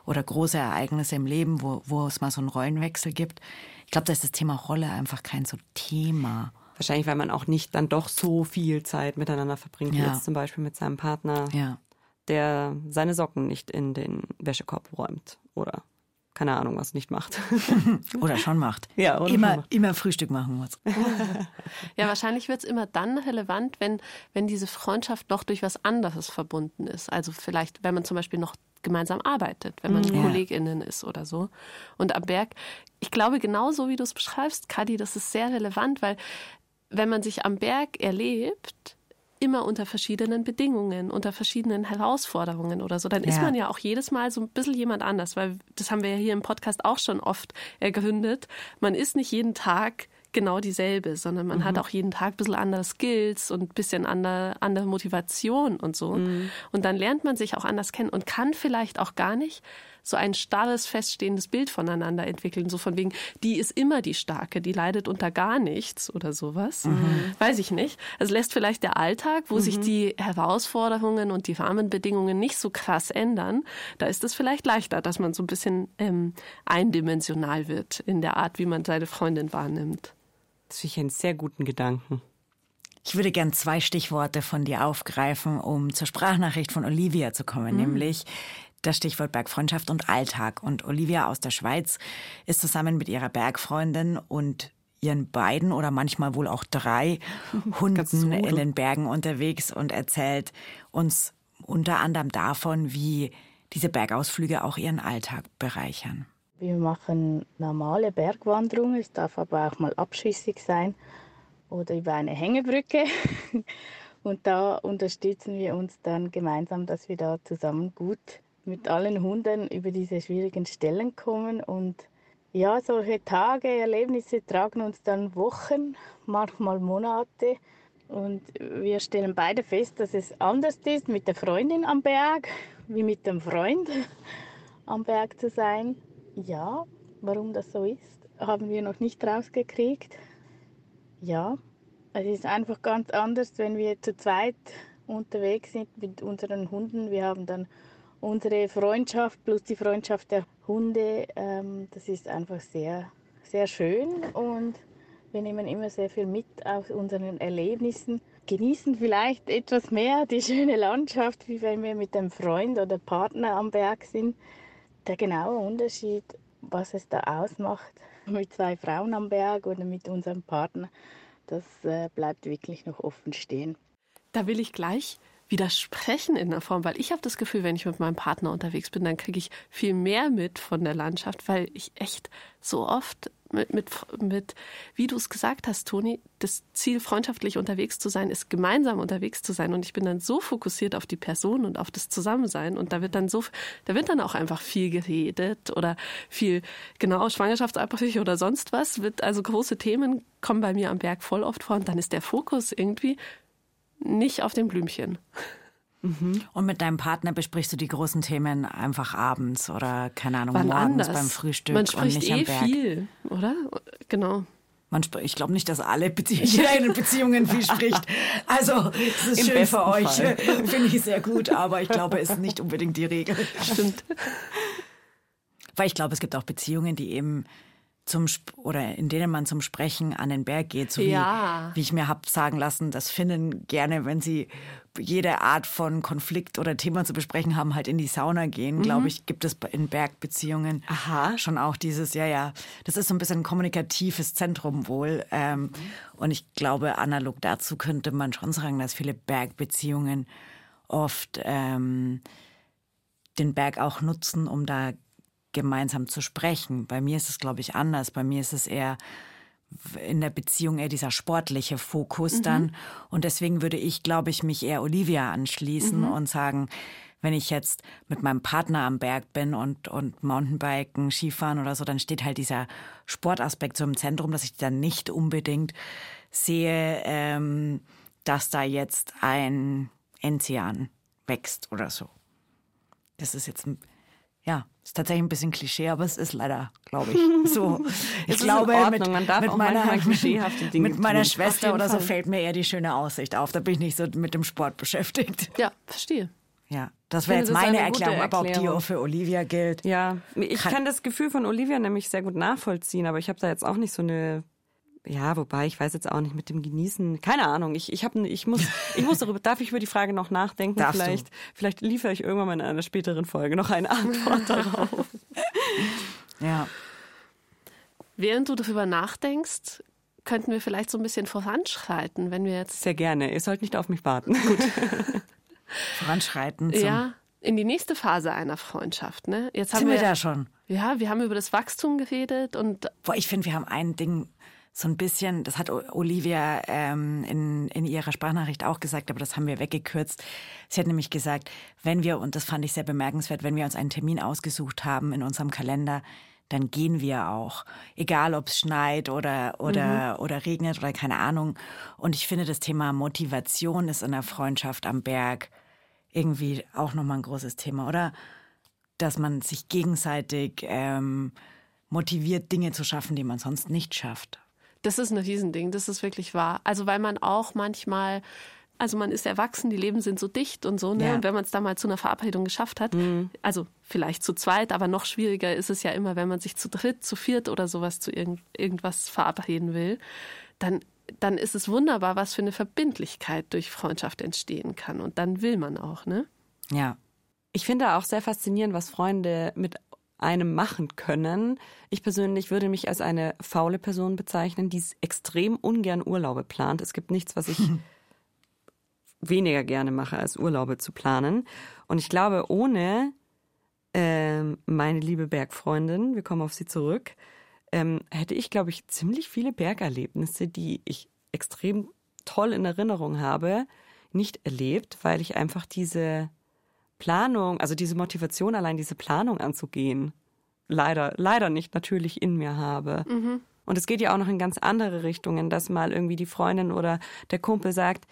oder große Ereignisse im Leben, wo, wo es mal so einen Rollenwechsel gibt, ich glaube, da ist das Thema Rolle einfach kein so Thema. Wahrscheinlich, weil man auch nicht dann doch so viel Zeit miteinander verbringt, ja. jetzt zum Beispiel mit seinem Partner, ja. der seine Socken nicht in den Wäschekorb räumt oder keine Ahnung, was nicht macht. oder schon macht. Ja, oder immer, macht. immer Frühstück machen muss. ja, wahrscheinlich wird es immer dann relevant, wenn, wenn diese Freundschaft noch durch was anderes verbunden ist. Also vielleicht, wenn man zum Beispiel noch gemeinsam arbeitet, wenn man ja. KollegInnen ist oder so. Und am Berg, ich glaube, genauso wie du es beschreibst, Kadi, das ist sehr relevant, weil wenn man sich am Berg erlebt, immer unter verschiedenen Bedingungen, unter verschiedenen Herausforderungen oder so, dann ja. ist man ja auch jedes Mal so ein bisschen jemand anders, weil das haben wir ja hier im Podcast auch schon oft ergründet. Man ist nicht jeden Tag genau dieselbe, sondern man mhm. hat auch jeden Tag ein bisschen andere Skills und ein bisschen andere, andere Motivation und so. Mhm. Und dann lernt man sich auch anders kennen und kann vielleicht auch gar nicht so ein starres, feststehendes Bild voneinander entwickeln. So von wegen, die ist immer die Starke, die leidet unter gar nichts oder sowas. Mhm. Weiß ich nicht. Es lässt vielleicht der Alltag, wo mhm. sich die Herausforderungen und die Rahmenbedingungen nicht so krass ändern. Da ist es vielleicht leichter, dass man so ein bisschen ähm, eindimensional wird in der Art, wie man seine Freundin wahrnimmt. Das finde ich einen sehr guten Gedanken. Ich würde gern zwei Stichworte von dir aufgreifen, um zur Sprachnachricht von Olivia zu kommen, mhm. nämlich das Stichwort Bergfreundschaft und Alltag. Und Olivia aus der Schweiz ist zusammen mit ihrer Bergfreundin und ihren beiden oder manchmal wohl auch drei Hunden in den Bergen unterwegs und erzählt uns unter anderem davon, wie diese Bergausflüge auch ihren Alltag bereichern. Wir machen normale Bergwanderungen, es darf aber auch mal abschüssig sein oder über eine Hängebrücke. Und da unterstützen wir uns dann gemeinsam, dass wir da zusammen gut mit allen Hunden über diese schwierigen Stellen kommen. Und ja, solche Tage, Erlebnisse tragen uns dann Wochen, manchmal Monate. Und wir stellen beide fest, dass es anders ist, mit der Freundin am Berg, wie mit dem Freund am Berg zu sein. Ja, warum das so ist, haben wir noch nicht rausgekriegt. Ja, es ist einfach ganz anders, wenn wir zu zweit unterwegs sind mit unseren Hunden. Wir haben dann unsere Freundschaft plus die Freundschaft der Hunde. Ähm, das ist einfach sehr, sehr schön und wir nehmen immer sehr viel mit aus unseren Erlebnissen. genießen vielleicht etwas mehr die schöne Landschaft, wie wenn wir mit einem Freund oder Partner am Berg sind. Der genaue Unterschied, was es da ausmacht, mit zwei Frauen am Berg oder mit unserem Partner, das äh, bleibt wirklich noch offen stehen. Da will ich gleich widersprechen in der Form, weil ich habe das Gefühl, wenn ich mit meinem Partner unterwegs bin, dann kriege ich viel mehr mit von der Landschaft, weil ich echt so oft mit, mit, mit wie du es gesagt hast, Toni, das Ziel, freundschaftlich unterwegs zu sein, ist gemeinsam unterwegs zu sein. Und ich bin dann so fokussiert auf die Person und auf das Zusammensein. Und da wird dann so, da wird dann auch einfach viel geredet oder viel, genau, Schwangerschaftsabbrüche oder sonst was. Wird, also große Themen kommen bei mir am Berg voll oft vor. Und dann ist der Fokus irgendwie nicht auf den Blümchen. Mhm. Und mit deinem Partner besprichst du die großen Themen einfach abends oder keine Ahnung, Wann morgens anders? beim Frühstück Man und spricht nicht eh am Berg. viel, oder? Genau. Man ich glaube nicht, dass alle Bezie jeder in Beziehungen viel spricht. Also, es ist Im schön für euch. Finde ich sehr gut, aber ich glaube, es ist nicht unbedingt die Regel. Stimmt. Weil ich glaube, es gibt auch Beziehungen, die eben zum Sp oder in denen man zum Sprechen an den Berg geht, so wie, Ja. wie ich mir hab sagen lassen, das Finnen gerne, wenn sie jede Art von Konflikt oder Thema zu besprechen haben, halt in die Sauna gehen. Glaube ich, gibt es in Bergbeziehungen Aha. schon auch dieses, ja, ja, das ist so ein bisschen ein kommunikatives Zentrum wohl. Ähm, Und ich glaube, analog dazu könnte man schon sagen, dass viele Bergbeziehungen oft ähm, den Berg auch nutzen, um da gemeinsam zu sprechen. Bei mir ist es, glaube ich, anders. Bei mir ist es eher in der Beziehung eher dieser sportliche Fokus dann. Und deswegen würde ich, glaube ich, mich eher Olivia anschließen und sagen, wenn ich jetzt mit meinem Partner am Berg bin und, und Mountainbiken, Skifahren oder so, dann steht halt dieser Sportaspekt so im Zentrum, dass ich dann nicht unbedingt sehe, ähm, dass da jetzt ein Enzian wächst oder so. Das ist jetzt ein, ja, ist tatsächlich ein bisschen Klischee, aber es ist leider, glaube ich, so. Ich glaube, mit, Man darf mit meiner, mit meiner. Schwester oder so Fall. fällt mir eher die schöne Aussicht auf. Da bin ich nicht so mit dem Sport beschäftigt. Ja, verstehe. Ja, das wäre jetzt meine eine gute Erklärung, aber ob die Erklärung. auch für Olivia gilt. Ja, ich Kann- kann das Gefühl von Olivia nämlich sehr gut nachvollziehen, aber ich habe da jetzt auch nicht so eine. Ja, wobei ich weiß jetzt auch nicht mit dem Genießen. Keine Ahnung. Ich, ich habe, ich muss, ich muss darüber. Darf ich über die Frage noch nachdenken? Darfst du. vielleicht, vielleicht liefere ich irgendwann mal in einer späteren Folge noch eine Antwort darauf. Ja. Während du darüber nachdenkst, könnten wir vielleicht so ein bisschen voranschreiten, wenn wir jetzt Sehr gerne. Ihr sollt nicht auf mich warten. Gut. Voranschreiten. Zum, ja in die nächste Phase einer Freundschaft. Ne? Jetzt haben Sind wir wir da schon? ja, wir haben über das Wachstum geredet und Boah, ich finde, wir haben ein Ding so ein bisschen, das hat Olivia ähm, in, in ihrer Sprachnachricht auch gesagt, aber das haben wir weggekürzt. Sie hat nämlich gesagt, wenn wir, und das fand ich sehr bemerkenswert, wenn wir uns einen Termin ausgesucht haben in unserem Kalender, dann gehen wir auch. Egal, ob es schneit oder, oder, oder regnet oder keine Ahnung. Und ich finde, das Thema Motivation ist in der Freundschaft am Berg irgendwie auch nochmal ein großes Thema, oder? Dass man sich gegenseitig ähm, motiviert, Dinge zu schaffen, die man sonst nicht schafft. Das ist ein Riesending, das ist wirklich wahr. Also weil man auch manchmal, also man ist erwachsen, die Leben sind so dicht und so, ne? Ja. Und wenn man es da mal zu einer Verabredung geschafft hat, also vielleicht zu zweit, aber noch schwieriger ist es ja immer, wenn man sich zu dritt, zu viert oder sowas zu irgend, irgendwas verabreden will, dann dann ist es wunderbar, was für eine Verbindlichkeit durch Freundschaft entstehen kann. Und dann will man auch, ne? Ja. Ich finde auch sehr faszinierend, was Freunde mit einem machen können. Ich persönlich würde mich als eine faule Person bezeichnen, die extrem ungern Urlaube plant. Es gibt nichts, was ich weniger gerne mache, als Urlaube zu planen. Und ich glaube, ohne ähm, meine liebe Bergfreundin, wir kommen auf sie zurück, ähm, hätte ich, glaube ich, ziemlich viele Bergerlebnisse, die ich extrem toll in Erinnerung habe, nicht erlebt, weil ich einfach diese Planung, also diese Motivation, allein diese Planung anzugehen, leider, leider nicht natürlich in mir habe. Und es geht ja auch noch in ganz andere Richtungen, dass mal irgendwie die Freundin oder der Kumpel sagt,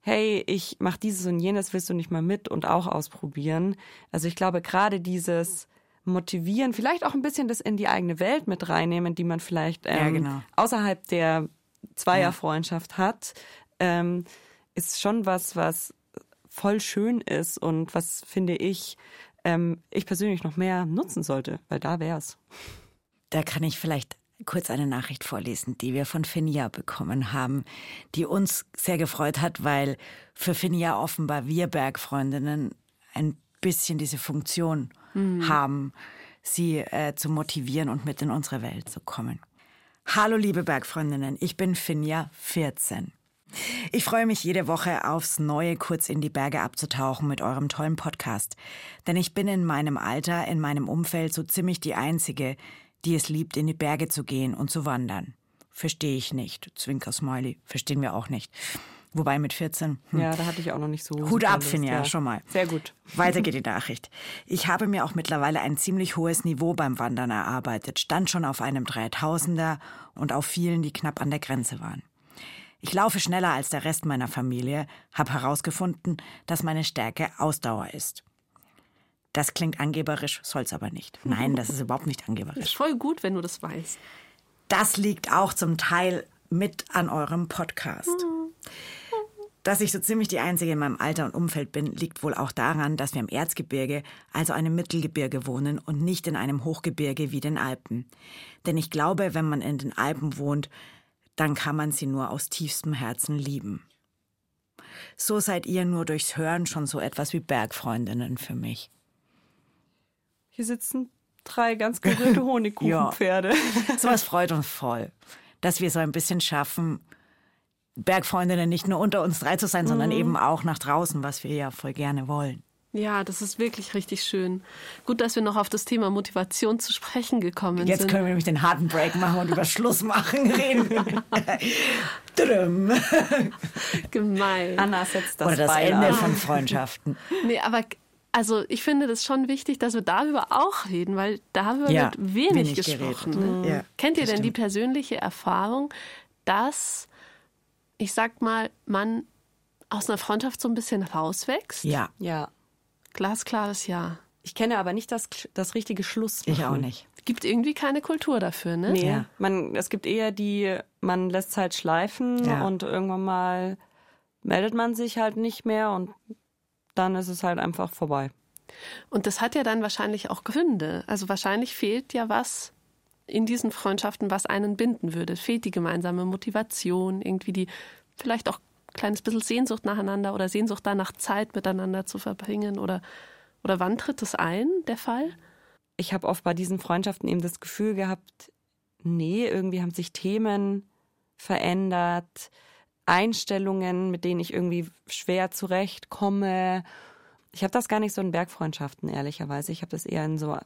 hey, ich mache dieses und jenes, willst du nicht mal mit und auch ausprobieren? Also ich glaube, gerade dieses Motivieren, vielleicht auch ein bisschen das in die eigene Welt mit reinnehmen, die man vielleicht ähm, Ja, genau. außerhalb der Zweierfreundschaft hat, ähm, ist schon was, was voll schön ist und was, finde ich, ähm, ich persönlich noch mehr nutzen sollte, weil da wär's. Da kann ich vielleicht kurz eine Nachricht vorlesen, die wir von Finja bekommen haben, die uns sehr gefreut hat, weil für Finja offenbar wir Bergfreundinnen ein bisschen diese Funktion mhm. haben, sie äh, zu motivieren und mit in unsere Welt zu kommen. Hallo liebe Bergfreundinnen, ich bin Finja 14. Ich freue mich jede Woche aufs Neue kurz in die Berge abzutauchen mit eurem tollen Podcast. Denn ich bin in meinem Alter, in meinem Umfeld so ziemlich die Einzige, die es liebt, in die Berge zu gehen und zu wandern. Verstehe ich nicht. Zwinker Smiley. Verstehen wir auch nicht. Wobei mit 14. Hm. Ja, da hatte ich auch noch nicht so. Hut ab, Finja, ja. schon mal. Sehr gut. Weiter geht die Nachricht. Ich habe mir auch mittlerweile ein ziemlich hohes Niveau beim Wandern erarbeitet, stand schon auf einem 3000er und auf vielen, die knapp an der Grenze waren. Ich laufe schneller als der Rest meiner Familie, habe herausgefunden, dass meine Stärke Ausdauer ist. Das klingt angeberisch, soll's aber nicht. Nein, das ist überhaupt nicht angeberisch. Ist voll gut, wenn du das weißt. Das liegt auch zum Teil mit an eurem Podcast. Dass ich so ziemlich die Einzige in meinem Alter und Umfeld bin, liegt wohl auch daran, dass wir im Erzgebirge, also einem Mittelgebirge wohnen und nicht in einem Hochgebirge wie den Alpen. Denn ich glaube, wenn man in den Alpen wohnt, dann kann man sie nur aus tiefstem Herzen lieben. So seid ihr nur durchs Hören schon so etwas wie Bergfreundinnen für mich. Hier sitzen drei ganz gerührte Honigkuchenpferde. ja. So was freut uns voll, dass wir so ein bisschen schaffen, Bergfreundinnen nicht nur unter uns drei zu sein, mhm. sondern eben auch nach draußen, was wir ja voll gerne wollen. Ja, das ist wirklich richtig schön. Gut, dass wir noch auf das Thema Motivation zu sprechen gekommen Jetzt sind. Jetzt können wir nämlich den harten Break machen und über Schluss machen reden. Gemein. Anna setzt das Oder das Bein Ende von Freundschaften. Nee, aber also ich finde das schon wichtig, dass wir darüber auch reden, weil darüber ja, wird wenig, wenig gesprochen. Ne? Ja, Kennt ihr denn stimmt. die persönliche Erfahrung, dass, ich sag mal, man aus einer Freundschaft so ein bisschen rauswächst? Ja. Ja. Glasklares Ja. Ich kenne aber nicht das, das richtige Schluss. Ich auch nicht. Gibt irgendwie keine Kultur dafür, ne? Nee. Ja. Man, es gibt eher die, man lässt halt schleifen ja. und irgendwann mal meldet man sich halt nicht mehr und dann ist es halt einfach vorbei. Und das hat ja dann wahrscheinlich auch Gründe. Also wahrscheinlich fehlt ja was in diesen Freundschaften, was einen binden würde. Fehlt die gemeinsame Motivation, irgendwie die vielleicht auch kleines bisschen Sehnsucht nacheinander oder Sehnsucht danach Zeit miteinander zu verbringen oder oder wann tritt es ein, der Fall? Ich habe oft bei diesen Freundschaften eben das Gefühl gehabt, nee, irgendwie haben sich Themen verändert, Einstellungen, mit denen ich irgendwie schwer zurechtkomme. Ich habe das gar nicht so in Bergfreundschaften, ehrlicherweise. Ich habe das eher in so,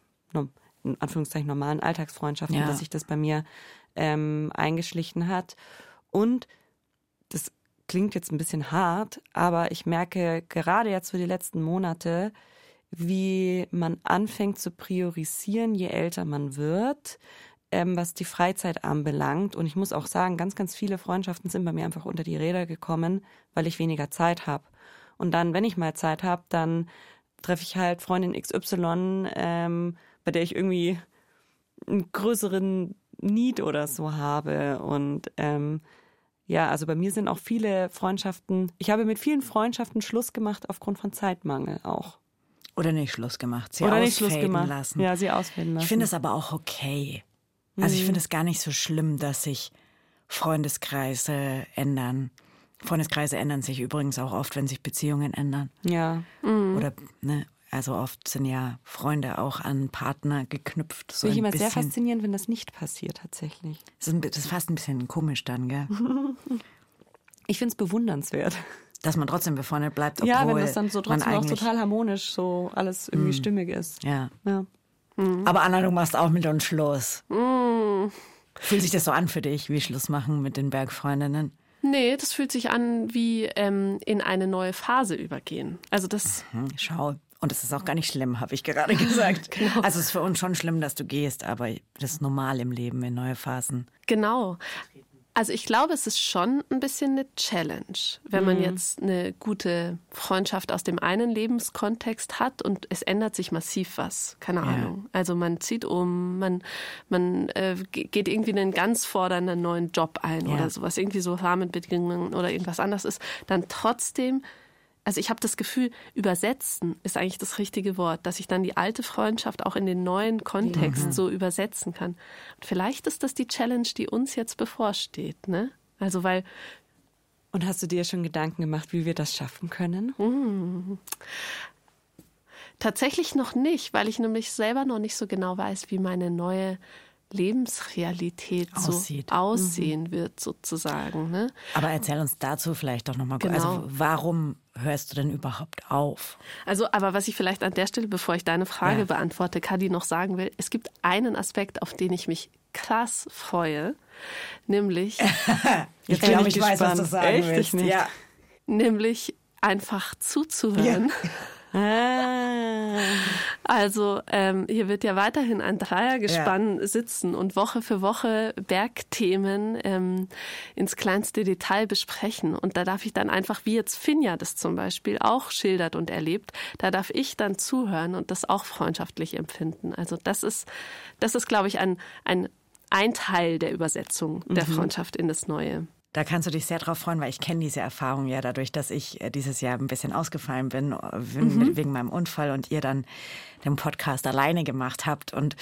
in Anführungszeichen, normalen Alltagsfreundschaften, ja. dass sich das bei mir ähm, eingeschlichen hat. Und klingt jetzt ein bisschen hart, aber ich merke gerade jetzt für die letzten Monate, wie man anfängt zu priorisieren, je älter man wird, ähm, was die Freizeit anbelangt. Und ich muss auch sagen, ganz, ganz viele Freundschaften sind bei mir einfach unter die Räder gekommen, weil ich weniger Zeit habe. Und dann, wenn ich mal Zeit habe, dann treffe ich halt Freundin XY, ähm, bei der ich irgendwie einen größeren Need oder so habe. Und ähm, ja, also bei mir sind auch viele Freundschaften, ich habe mit vielen Freundschaften Schluss gemacht aufgrund von Zeitmangel auch. Oder nicht Schluss gemacht, sie Oder nicht Schluss gemacht. lassen. Ja, sie ausfäden lassen. Ich finde es aber auch okay. Also ich mhm. finde es gar nicht so schlimm, dass sich Freundeskreise ändern. Freundeskreise ändern sich übrigens auch oft, wenn sich Beziehungen ändern. Ja. Mhm. Oder ne, also oft sind ja Freunde auch an Partner geknüpft. So Finde ich immer bisschen. sehr faszinierend, wenn das nicht passiert tatsächlich. Das ist, das ist fast ein bisschen komisch dann, gell? Ich finde es bewundernswert. Dass man trotzdem befreundet bleibt, obwohl Ja, wenn das dann so trotzdem auch total harmonisch so alles irgendwie mm. stimmig ist. Ja. ja. Mm. Aber Anna, du machst auch mit uns Schluss. Mm. Fühlt sich das so an für dich, wie Schluss machen mit den Bergfreundinnen? Nee, das fühlt sich an wie ähm, in eine neue Phase übergehen. Also das. Mhm, schau, und es ist auch gar nicht schlimm, habe ich gerade gesagt. genau. Also es ist für uns schon schlimm, dass du gehst, aber das ist normal im Leben in neue Phasen. Genau. Also ich glaube, es ist schon ein bisschen eine Challenge, wenn man mhm. jetzt eine gute Freundschaft aus dem einen Lebenskontext hat und es ändert sich massiv was. Keine ja. Ahnung. Also man zieht um, man, man äh, geht irgendwie in einen ganz fordernden neuen Job ein ja. oder sowas, irgendwie so Rahmenbedingungen oder irgendwas anderes ist, dann trotzdem also ich habe das Gefühl, übersetzen ist eigentlich das richtige Wort, dass ich dann die alte Freundschaft auch in den neuen Kontext mhm. so übersetzen kann. Und vielleicht ist das die Challenge, die uns jetzt bevorsteht, ne? Also weil und hast du dir schon Gedanken gemacht, wie wir das schaffen können? Hm. Tatsächlich noch nicht, weil ich nämlich selber noch nicht so genau weiß, wie meine neue Lebensrealität Aussieht. so aussehen mhm. wird, sozusagen. Ne? Aber erzähl uns dazu vielleicht doch nochmal also genau. Also warum hörst du denn überhaupt auf? Also, aber was ich vielleicht an der Stelle, bevor ich deine Frage ja. beantworte, Kadi noch sagen will, es gibt einen Aspekt, auf den ich mich krass freue, nämlich ich glaube, ich weiß, was du sagen Echt? willst. Ja. Nämlich einfach zuzuhören. Ja. Ah. Also ähm, hier wird ja weiterhin ein Dreiergespann ja. sitzen und Woche für Woche Bergthemen ähm, ins kleinste Detail besprechen. Und da darf ich dann einfach, wie jetzt Finja das zum Beispiel auch schildert und erlebt, da darf ich dann zuhören und das auch freundschaftlich empfinden. Also das ist, das ist, glaube ich, ein, ein, ein Teil der Übersetzung der mhm. Freundschaft in das Neue. Da kannst du dich sehr drauf freuen, weil ich kenne diese Erfahrung ja dadurch, dass ich äh, dieses Jahr ein bisschen ausgefallen bin, äh, mhm. wegen meinem Unfall und ihr dann den Podcast alleine gemacht habt. Und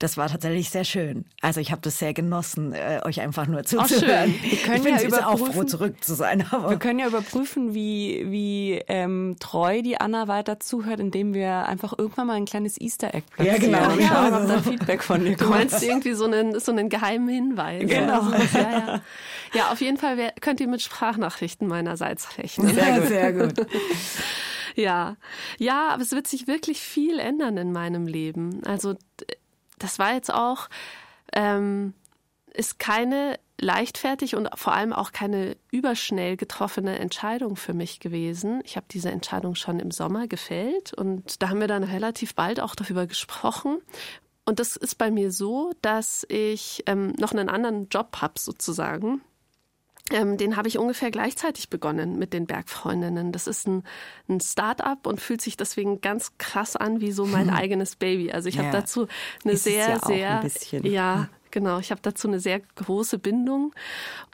das war tatsächlich sehr schön. Also ich habe das sehr genossen, äh, euch einfach nur zuzuhören. Wir können ich bin ja auch froh, zurück zu sein. Aber wir können ja überprüfen, wie, wie ähm, treu die Anna weiter zuhört, indem wir einfach irgendwann mal ein kleines Easter Egg platzieren. Ja, genau. Und schauen, ob dann Feedback von dir kommt. Du meinst irgendwie so einen, so einen geheimen Hinweis. Genau. Also, ja, ja. ja, auf jeden Fall wär, könnt ihr mit Sprachnachrichten meinerseits rechnen. Sehr gut. Sehr gut. Ja, ja, aber es wird sich wirklich viel ändern in meinem Leben. Also das war jetzt auch, ähm, ist keine leichtfertig und vor allem auch keine überschnell getroffene Entscheidung für mich gewesen. Ich habe diese Entscheidung schon im Sommer gefällt und da haben wir dann relativ bald auch darüber gesprochen. Und das ist bei mir so, dass ich ähm, noch einen anderen Job habe sozusagen ähm, den habe ich ungefähr gleichzeitig begonnen mit den Bergfreundinnen. Das ist ein, ein Start-up und fühlt sich deswegen ganz krass an wie so mein hm. eigenes Baby. Also ich ja. habe dazu eine ist sehr, ja sehr, ein ja, genau. Ich habe dazu eine sehr große Bindung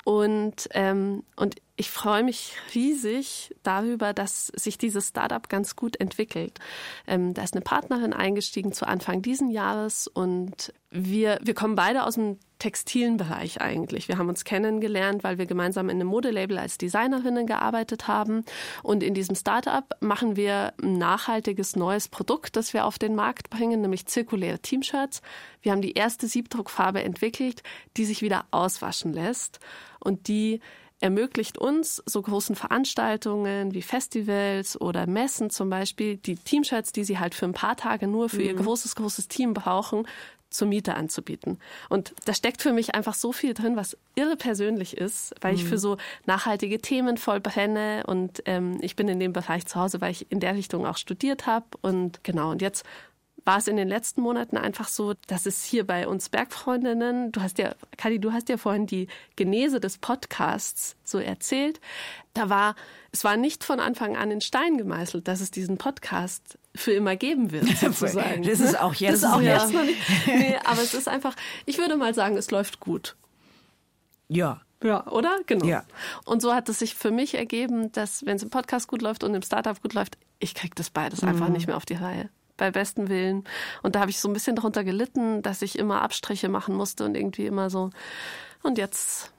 und ähm, und ich freue mich riesig darüber, dass sich dieses Startup ganz gut entwickelt. Ähm, da ist eine Partnerin eingestiegen zu Anfang diesen Jahres und wir, wir kommen beide aus dem textilen Bereich eigentlich. Wir haben uns kennengelernt, weil wir gemeinsam in einem Modelabel als Designerinnen gearbeitet haben. Und in diesem Startup machen wir ein nachhaltiges neues Produkt, das wir auf den Markt bringen, nämlich zirkuläre Teamshirts. Wir haben die erste Siebdruckfarbe entwickelt, die sich wieder auswaschen lässt und die ermöglicht uns so großen Veranstaltungen wie Festivals oder Messen zum Beispiel, die Teamshirts, die sie halt für ein paar Tage nur für mhm. ihr großes, großes Team brauchen, zur Miete anzubieten. Und da steckt für mich einfach so viel drin, was irre persönlich ist, weil mhm. ich für so nachhaltige Themen voll brenne und ähm, ich bin in dem Bereich zu Hause, weil ich in der Richtung auch studiert habe und genau. Und jetzt war es in den letzten Monaten einfach so, dass es hier bei uns Bergfreundinnen, du hast ja, Kadi, du hast ja vorhin die Genese des Podcasts so erzählt. Da war, es war nicht von Anfang an in Stein gemeißelt, dass es diesen Podcast für immer geben wird, sozusagen. das ist auch jetzt, das ist auch ja, jetzt noch nicht. Nee, aber es ist einfach, ich würde mal sagen, es läuft gut. Ja. Ja, oder? Genau. Ja. Und so hat es sich für mich ergeben, dass wenn es im Podcast gut läuft und im Startup gut läuft, ich kriege das beides mhm. einfach nicht mehr auf die Reihe bei bestem Willen. Und da habe ich so ein bisschen darunter gelitten, dass ich immer Abstriche machen musste und irgendwie immer so. Und jetzt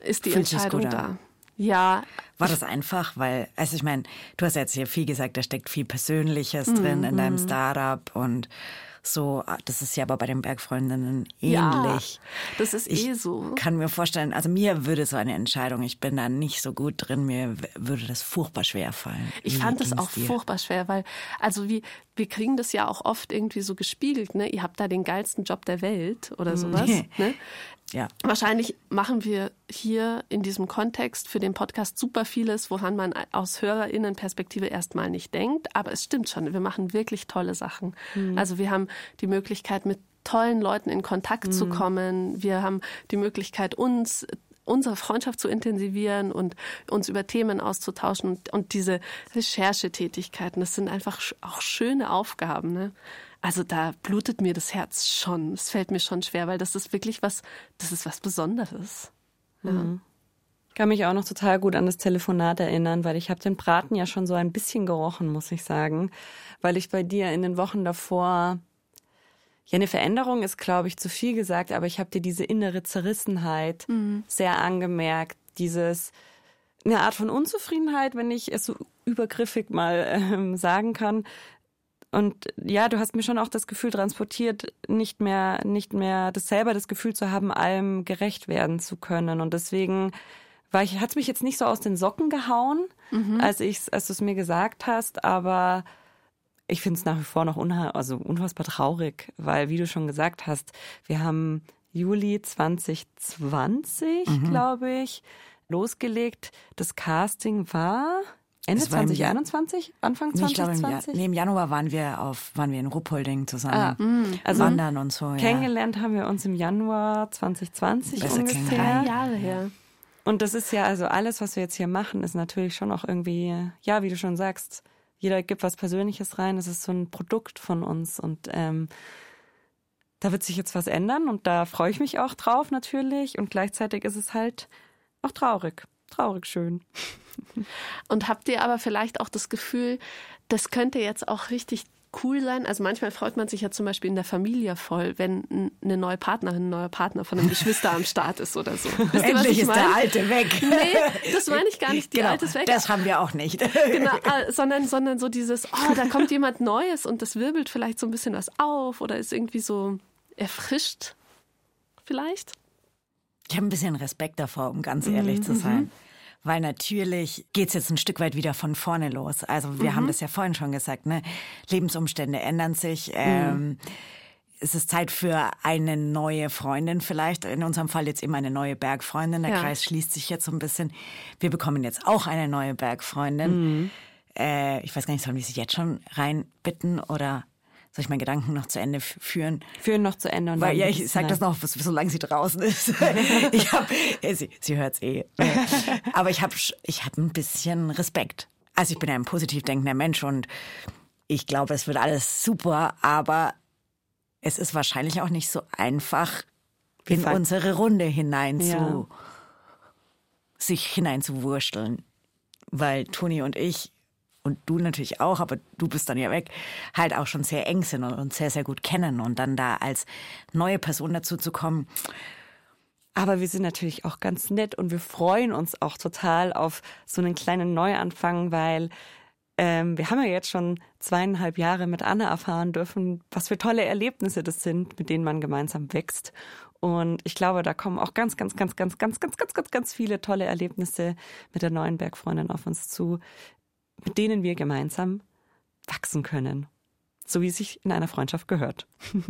ist die Fühlt Entscheidung da. Ja. War das einfach? Weil, also ich meine, du hast jetzt hier viel gesagt, da steckt viel Persönliches drin in deinem mhm. Startup und so, ah, das ist ja aber bei den Bergfreundinnen ähnlich. Ja, das ist ich eh so. kann mir vorstellen, also mir würde so eine Entscheidung, ich bin da nicht so gut drin, mir würde das furchtbar schwer fallen. Ich fand das auch dir? furchtbar schwer, weil, also wie, wir kriegen das ja auch oft irgendwie so gespiegelt, ne? Ihr habt da den geilsten Job der Welt oder mhm. sowas. ne? Ja. Wahrscheinlich machen wir hier in diesem Kontext für den Podcast super vieles, woran man aus HörerInnenperspektive erstmal nicht denkt. Aber es stimmt schon, wir machen wirklich tolle Sachen. Mhm. Also wir haben die Möglichkeit, mit tollen Leuten in Kontakt mhm. zu kommen. Wir haben die Möglichkeit, uns unsere Freundschaft zu intensivieren und uns über Themen auszutauschen und, und diese Recherchetätigkeiten, das sind einfach auch schöne Aufgaben. Ne? Also da blutet mir das Herz schon. Es fällt mir schon schwer, weil das ist wirklich was, das ist was Besonderes. Ja. Mhm. kann mich auch noch total gut an das Telefonat erinnern, weil ich habe den Braten ja schon so ein bisschen gerochen, muss ich sagen, weil ich bei dir in den Wochen davor ja, eine Veränderung ist, glaube ich, zu viel gesagt, aber ich habe dir diese innere Zerrissenheit mhm. sehr angemerkt, dieses eine Art von Unzufriedenheit, wenn ich es so übergriffig mal ähm, sagen kann. Und ja, du hast mir schon auch das Gefühl transportiert, nicht mehr, nicht mehr das selber das Gefühl zu haben, allem gerecht werden zu können. Und deswegen war ich, hat es mich jetzt nicht so aus den Socken gehauen, mhm. als ich, als du es mir gesagt hast, aber ich finde es nach wie vor noch unha also unfassbar traurig, weil, wie du schon gesagt hast, wir haben Juli 2020, mhm. glaube ich, losgelegt. Das Casting war Ende 2021, Anfang 2020? Nee, glaube, im, nee, im Januar waren wir auf, waren wir in Ruppolding zusammen. Ah, mhm. also wandern und so. Kennengelernt haben wir uns im Januar 2020 Besser ungefähr. Drei Jahre her. Und das ist ja also alles, was wir jetzt hier machen, ist natürlich schon auch irgendwie, ja, wie du schon sagst, jeder gibt was Persönliches rein. Es ist so ein Produkt von uns und ähm, da wird sich jetzt was ändern und da freue ich mich auch drauf natürlich und gleichzeitig ist es halt auch traurig, traurig schön. Und habt ihr aber vielleicht auch das Gefühl, das könnte jetzt auch richtig cool sein. Also manchmal freut man sich ja zum Beispiel in der Familie voll, wenn eine neue Partnerin, ein neuer Partner von einem Geschwister am Start ist oder so. Wisst Endlich ist der Alte weg. Nee, das meine ich gar nicht. Die genau, Alte ist weg. Das haben wir auch nicht. Genau, äh, sondern, sondern so dieses, oh, da kommt jemand Neues und das wirbelt vielleicht so ein bisschen was auf oder ist irgendwie so erfrischt vielleicht. Ich habe ein bisschen Respekt davor, um ganz ehrlich mhm. zu sein. Mhm weil natürlich geht's jetzt ein Stück weit wieder von vorne los. Also wir mhm. haben das ja vorhin schon gesagt, ne? Lebensumstände ändern sich. Mhm. Ähm, es ist Zeit für eine neue Freundin vielleicht. In unserem Fall jetzt eben eine neue Bergfreundin. Der ja. Kreis schließt sich jetzt so ein bisschen. Wir bekommen jetzt auch eine neue Bergfreundin. Mhm. Äh, ich weiß gar nicht, sollen wir sie jetzt schon reinbitten oder soll ich meinen Gedanken noch zu Ende führen? Führen noch zu Ende. Und Weil, ja, ich sage das noch, solange sie draußen ist. ich hab, sie, sie hört's eh. Aber ich habe ich hab ein bisschen Respekt. Also ich bin ein positiv denkender Mensch und ich glaube, es wird alles super, aber es ist wahrscheinlich auch nicht so einfach, in unsere Runde hinein zu, ja. sich hineinzuwursteln. Weil Toni und ich und du natürlich auch, aber du bist dann ja weg, halt auch schon sehr eng sind und uns sehr, sehr gut kennen und dann da als neue Person dazu zu kommen. Aber wir sind natürlich auch ganz nett und wir freuen uns auch total auf so einen kleinen Neuanfang, weil ähm, wir haben ja jetzt schon zweieinhalb Jahre mit Anna erfahren dürfen, was für tolle Erlebnisse das sind, mit denen man gemeinsam wächst. Und ich glaube, da kommen auch ganz, ganz, ganz, ganz, ganz, ganz, ganz, ganz, ganz viele tolle Erlebnisse mit der neuen Bergfreundin auf uns zu, mit denen wir gemeinsam wachsen können. So wie es sich in einer Freundschaft gehört.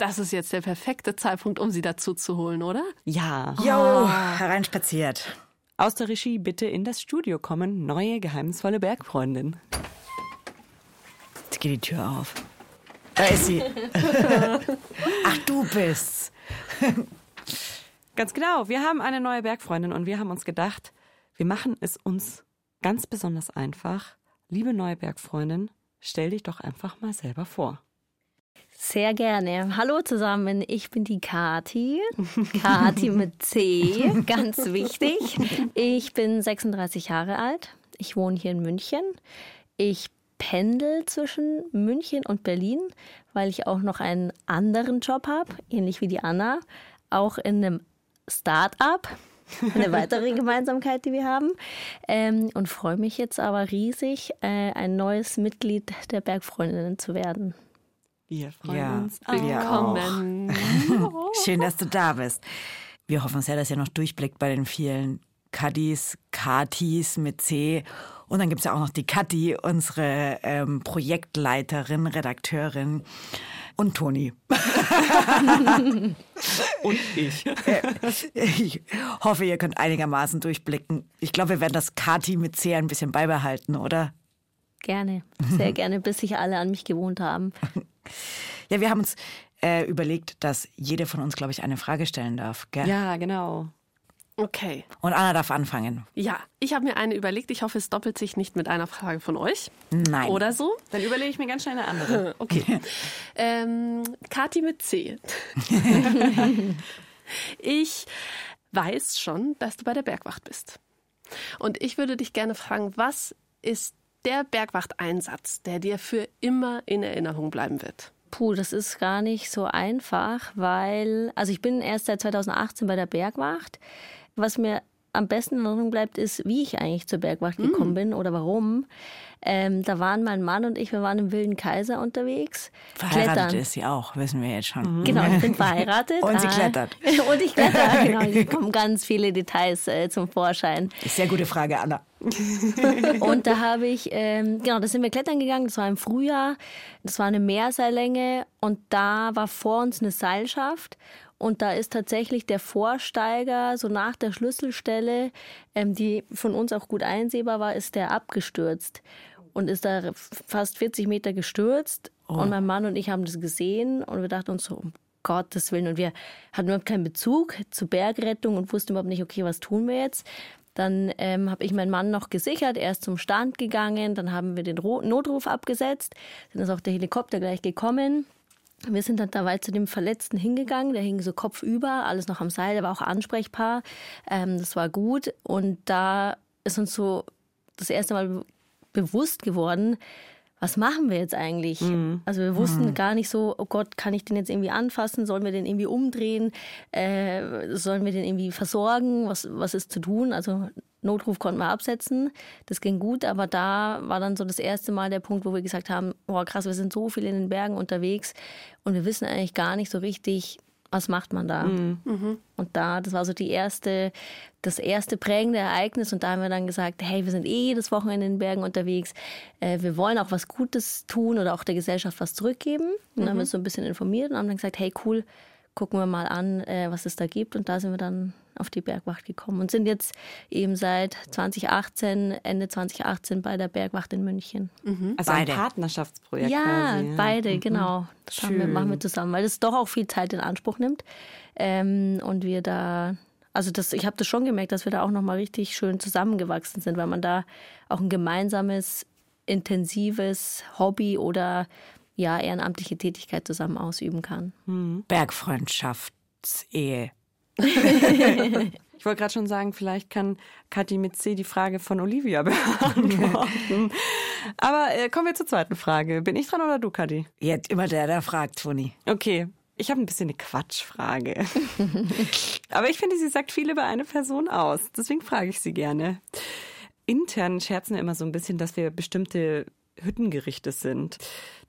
Das ist jetzt der perfekte Zeitpunkt, um sie dazu zu holen, oder? Ja. Jo, hereinspaziert. Aus der Regie bitte in das Studio kommen, neue geheimnisvolle Bergfreundin. Jetzt geht die Tür auf. Da ist sie. Ach, du bist's. Ganz genau. Wir haben eine neue Bergfreundin und wir haben uns gedacht, wir machen es uns Ganz besonders einfach. Liebe neue Bergfreundin, stell dich doch einfach mal selber vor. Sehr gerne. Hallo zusammen, ich bin die Kati. Kati mit C, ganz wichtig. Ich bin 36 Jahre alt. Ich wohne hier in München. Ich pendel zwischen München und Berlin, weil ich auch noch einen anderen Job habe, ähnlich wie die Anna, auch in einem Start-up eine weitere Gemeinsamkeit, die wir haben. Ähm, und freue mich jetzt aber riesig, äh, ein neues Mitglied der Bergfreundinnen zu werden. Wir freuen ja, uns. Willkommen. Schön, dass du da bist. Wir hoffen sehr, dass ihr noch durchblickt bei den vielen Kadis, Katis mit C. Und dann gibt es ja auch noch die Kati, unsere ähm, Projektleiterin, Redakteurin und Toni. und ich. ich hoffe, ihr könnt einigermaßen durchblicken. Ich glaube, wir werden das Kati mit C ein bisschen beibehalten, oder? Gerne, sehr gerne, bis sich alle an mich gewohnt haben. Ja, wir haben uns äh, überlegt, dass jede von uns, glaube ich, eine Frage stellen darf. Gell? Ja, genau. Okay. Und Anna darf anfangen. Ja, ich habe mir eine überlegt. Ich hoffe, es doppelt sich nicht mit einer Frage von euch. Nein. Oder so. Dann überlege ich mir ganz schnell eine andere. Okay. ähm, Kati mit C. ich weiß schon, dass du bei der Bergwacht bist. Und ich würde dich gerne fragen, was ist der Bergwachteinsatz, der dir für immer in Erinnerung bleiben wird? Puh, das ist gar nicht so einfach, weil, also ich bin erst seit 2018 bei der Bergwacht. Was mir am besten in Erinnerung bleibt, ist, wie ich eigentlich zur Bergwacht gekommen mm. bin oder warum. Ähm, da waren mein Mann und ich, wir waren im Wilden Kaiser unterwegs. Verheiratet klettern. ist sie auch, wissen wir jetzt schon. Mhm. Genau, ich bin verheiratet. und sie ah. klettert. und ich kletter, genau. Es kommen ganz viele Details äh, zum Vorschein. Sehr gute Frage, Anna. und da habe ich, ähm, genau, da sind wir klettern gegangen, das war im Frühjahr, das war eine Meerseillänge und da war vor uns eine Seilschaft und da ist tatsächlich der Vorsteiger, so nach der Schlüsselstelle, ähm, die von uns auch gut einsehbar war, ist der abgestürzt und ist da fast 40 Meter gestürzt. Oh. Und mein Mann und ich haben das gesehen und wir dachten uns so, um Gottes Willen. Und wir hatten überhaupt keinen Bezug zur Bergrettung und wussten überhaupt nicht, okay, was tun wir jetzt? Dann ähm, habe ich meinen Mann noch gesichert, er ist zum Stand gegangen, dann haben wir den Notruf abgesetzt, dann ist auch der Helikopter gleich gekommen. Wir sind dann dabei zu dem Verletzten hingegangen, der hing so kopfüber, alles noch am Seil, der war auch ansprechbar, ähm, das war gut. Und da ist uns so das erste Mal bewusst geworden, was machen wir jetzt eigentlich? Mhm. Also wir wussten mhm. gar nicht so, oh Gott, kann ich den jetzt irgendwie anfassen? Sollen wir den irgendwie umdrehen? Äh, sollen wir den irgendwie versorgen? Was, was ist zu tun? Also Notruf konnten wir absetzen. Das ging gut, aber da war dann so das erste Mal der Punkt, wo wir gesagt haben, boah krass, wir sind so viel in den Bergen unterwegs und wir wissen eigentlich gar nicht so richtig, was macht man da? Mhm. mhm. Und da, das war so die erste, das erste prägende Ereignis. Und da haben wir dann gesagt, hey, wir sind eh jedes Wochenende in den Bergen unterwegs. Äh, wir wollen auch was Gutes tun oder auch der Gesellschaft was zurückgeben. Und dann mhm. haben wir uns so ein bisschen informiert und haben dann gesagt, hey, cool, gucken wir mal an, äh, was es da gibt. Und da sind wir dann auf die Bergwacht gekommen und sind jetzt eben seit 2018, Ende 2018 bei der Bergwacht in München. Mhm. Also beide. ein Partnerschaftsprojekt. Ja, quasi, ja. beide, mhm. genau. Das wir, machen wir zusammen, weil es doch auch viel Zeit in Anspruch nimmt. Ähm, und wir da also das, ich habe das schon gemerkt, dass wir da auch nochmal richtig schön zusammengewachsen sind, weil man da auch ein gemeinsames, intensives Hobby oder ja, ehrenamtliche Tätigkeit zusammen ausüben kann. Mhm. Bergfreundschaftsehe. ich wollte gerade schon sagen, vielleicht kann Kathi mit C die Frage von Olivia beantworten. Aber äh, kommen wir zur zweiten Frage. Bin ich dran oder du, Kathi? Jetzt immer der, der fragt, Toni. Okay. Ich habe ein bisschen eine Quatschfrage. Aber ich finde, sie sagt viel über eine Person aus. Deswegen frage ich sie gerne. Intern scherzen wir immer so ein bisschen, dass wir bestimmte Hüttengerichte sind.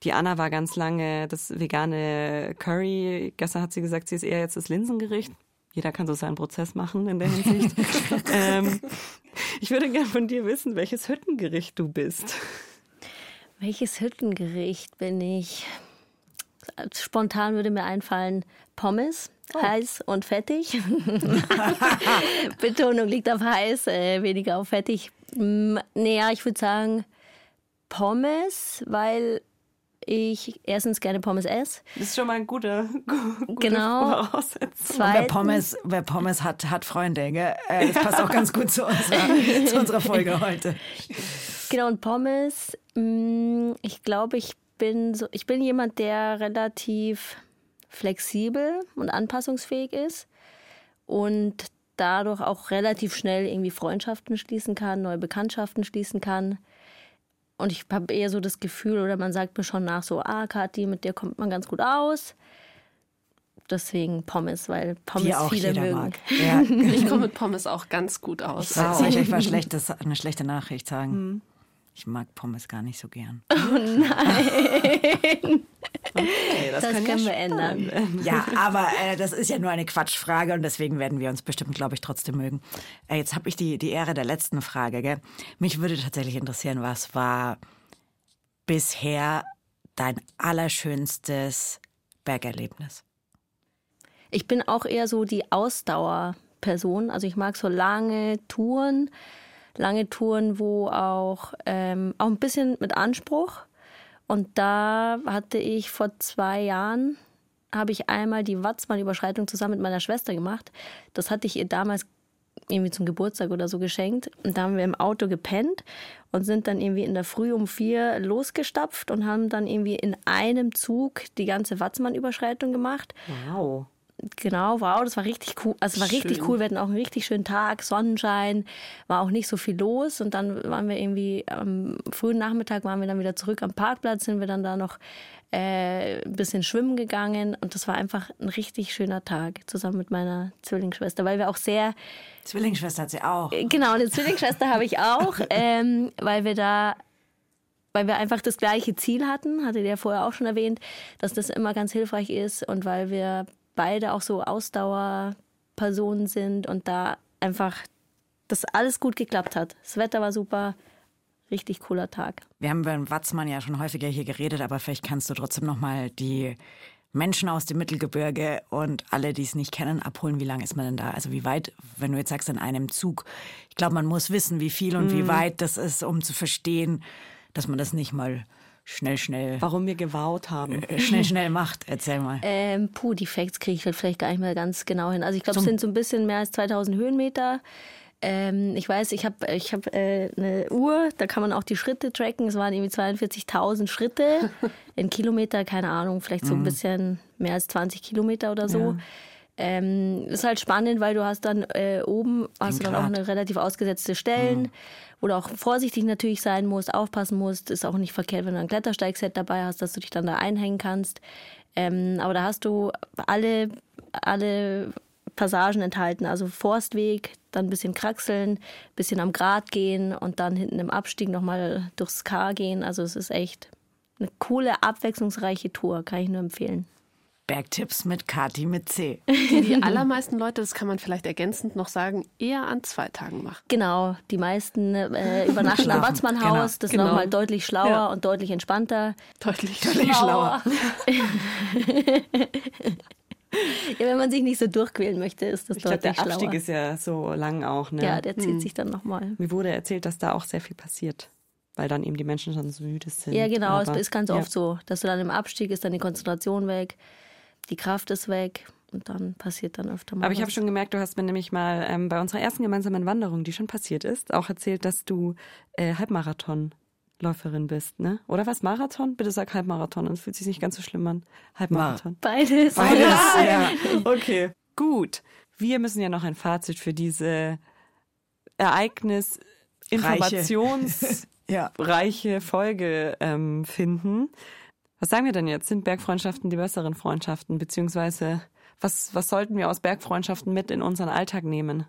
Die Anna war ganz lange das vegane Curry. Gestern hat sie gesagt, sie ist eher jetzt das Linsengericht. Jeder kann so seinen Prozess machen in der Hinsicht. ähm, ich würde gerne von dir wissen, welches Hüttengericht du bist. Welches Hüttengericht bin ich? Spontan würde mir einfallen Pommes. Oh. Heiß und fettig. Betonung liegt auf heiß, äh, weniger auf fettig. Naja, ich würde sagen Pommes, weil ich erstens gerne Pommes esse. Das ist schon mal ein guter, gute genau. Voraussetzung. Wer Pommes, wer Pommes hat, hat Freunde. Gell? Äh, das passt auch ganz gut zu unserer, zu unserer Folge heute. Genau, und Pommes, mm, ich glaube, ich bin so, ich bin jemand, der relativ flexibel und anpassungsfähig ist und dadurch auch relativ schnell irgendwie Freundschaften schließen kann, neue Bekanntschaften schließen kann. Und ich habe eher so das Gefühl, oder man sagt mir schon nach so, ah, Kathi, mit dir kommt man ganz gut aus. Deswegen Pommes, weil Pommes Die auch viele mögen. Mag. Ja. ich komme mit Pommes auch ganz gut aus. Ich soll euch was Schlechtes, eine schlechte Nachricht sagen. Hm. Ich mag Pommes gar nicht so gern. Oh nein. Okay, das, das können ja wir ändern. Ja, aber äh, das ist ja nur eine Quatschfrage und deswegen werden wir uns bestimmt, glaube ich, trotzdem mögen. Äh, jetzt habe ich die, die Ehre der letzten Frage. Gell? Mich würde tatsächlich interessieren, was war bisher dein allerschönstes Bergerlebnis? Ich bin auch eher so die Ausdauerperson. Also ich mag so lange Touren, lange Touren, wo auch, ähm, auch ein bisschen mit Anspruch und da hatte ich vor zwei Jahren, habe ich einmal die Watzmann-Überschreitung zusammen mit meiner Schwester gemacht. Das hatte ich ihr damals irgendwie zum Geburtstag oder so geschenkt. Und da haben wir im Auto gepennt und sind dann irgendwie in der Früh um vier losgestapft und haben dann irgendwie in einem Zug die ganze Watzmann-Überschreitung gemacht. Wow. Genau, wow, das war richtig cool. Also war Schön. richtig cool. Wir hatten auch einen richtig schönen Tag, Sonnenschein, war auch nicht so viel los. Und dann waren wir irgendwie am frühen Nachmittag waren wir dann wieder zurück am Parkplatz, sind wir dann da noch äh, ein bisschen schwimmen gegangen. Und das war einfach ein richtig schöner Tag zusammen mit meiner Zwillingsschwester, weil wir auch sehr Zwillingsschwester hat sie auch. Genau, eine Zwillingsschwester habe ich auch, ähm, weil wir da, weil wir einfach das gleiche Ziel hatten, hatte der vorher auch schon erwähnt, dass das immer ganz hilfreich ist und weil wir beide auch so Ausdauerpersonen sind und da einfach das alles gut geklappt hat. Das Wetter war super, richtig cooler Tag. Wir haben über den Watzmann ja schon häufiger hier geredet, aber vielleicht kannst du trotzdem noch mal die Menschen aus dem Mittelgebirge und alle, die es nicht kennen, abholen. Wie lange ist man denn da? Also wie weit, wenn du jetzt sagst, in einem Zug. Ich glaube, man muss wissen, wie viel und wie weit das ist, um zu verstehen, dass man das nicht mal schnell, schnell, Warum wir gewaut haben. äh, schnell, schnell macht. Erzähl mal. Ähm, puh, die Facts kriege ich halt vielleicht gar nicht mehr ganz genau hin. Also ich glaube, es sind so ein bisschen mehr als 2000 Höhenmeter. Ähm, ich weiß, ich habe ich hab, äh, eine Uhr, da kann man auch die Schritte tracken. Es waren irgendwie 42.000 Schritte in Kilometer, keine Ahnung, vielleicht so ein bisschen mehr als 20 Kilometer oder so. Ähm, ist halt spannend, weil du hast dann äh, oben hast du dann auch eine relativ ausgesetzte Stellen, wo du auch vorsichtig natürlich sein musst, aufpassen musst. Ist auch nicht verkehrt, wenn du ein Klettersteigset dabei hast, dass du dich dann da einhängen kannst. Ähm, aber da hast du alle, alle Passagen enthalten. Also Forstweg, dann ein bisschen kraxeln, bisschen am Grat gehen und dann hinten im Abstieg nochmal durchs K gehen. Also es ist echt eine coole, abwechslungsreiche Tour, kann ich nur empfehlen. Bergtipps mit Kati mit C. Die allermeisten Leute, das kann man vielleicht ergänzend noch sagen, eher an zwei Tagen machen. Genau, die meisten äh, übernachten am Schlafen, Watzmannhaus. genau. Das ist Genau. nochmal deutlich schlauer Ja. und deutlich entspannter. Deutlich. schlauer. Ja, wenn man sich nicht so durchquälen möchte, ist das Ich glaube, deutlich der Abstieg schlauer. ist ja so lang auch. Ne? ja, der zieht sich dann nochmal. Mir wurde erzählt, dass da auch sehr viel passiert, weil dann eben die Menschen schon so müde sind. Ja, genau, Aber- es ist ganz ja. oft so, dass du dann im Abstieg ist dann die Konzentration weg, die Kraft ist weg und dann passiert dann öfter mal Aber ich habe schon gemerkt, du hast mir nämlich mal ähm, bei unserer ersten gemeinsamen Wanderung, die schon passiert ist, auch erzählt, dass du äh, Halbmarathonläuferin bist, ne? Oder was? Marathon? Bitte sag Halbmarathon, dann fühlt sich nicht ganz so schlimm an. Halbmarathon. Beides. Beides, ja. Okay, gut. Wir müssen ja noch ein Fazit für diese Ereignis informationsreiche Ja. Folge ähm, finden. Was sagen wir denn jetzt? Sind Bergfreundschaften die besseren Freundschaften? Beziehungsweise was, was sollten wir aus Bergfreundschaften mit in unseren Alltag nehmen?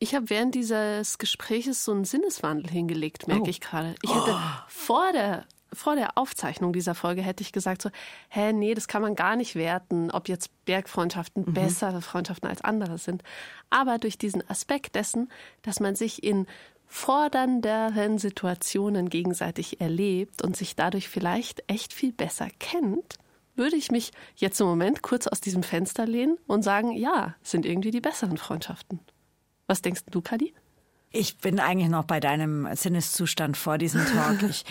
Ich habe während dieses Gespräches so einen Sinneswandel hingelegt, merke Oh. ich gerade. Ich hätte vor der vor der Aufzeichnung dieser Folge hätte ich gesagt so, hä, nee, das kann man gar nicht werten, ob jetzt Bergfreundschaften bessere Freundschaften als andere sind. Aber durch diesen Aspekt dessen, dass man sich in fordernderen Situationen gegenseitig erlebt und sich dadurch vielleicht echt viel besser kennt, würde ich mich jetzt im Moment kurz aus diesem Fenster lehnen und sagen, ja, sind irgendwie die besseren Freundschaften. Was denkst du, Kadi? Ich bin eigentlich noch bei deinem Sinneszustand vor diesem Talk. Ich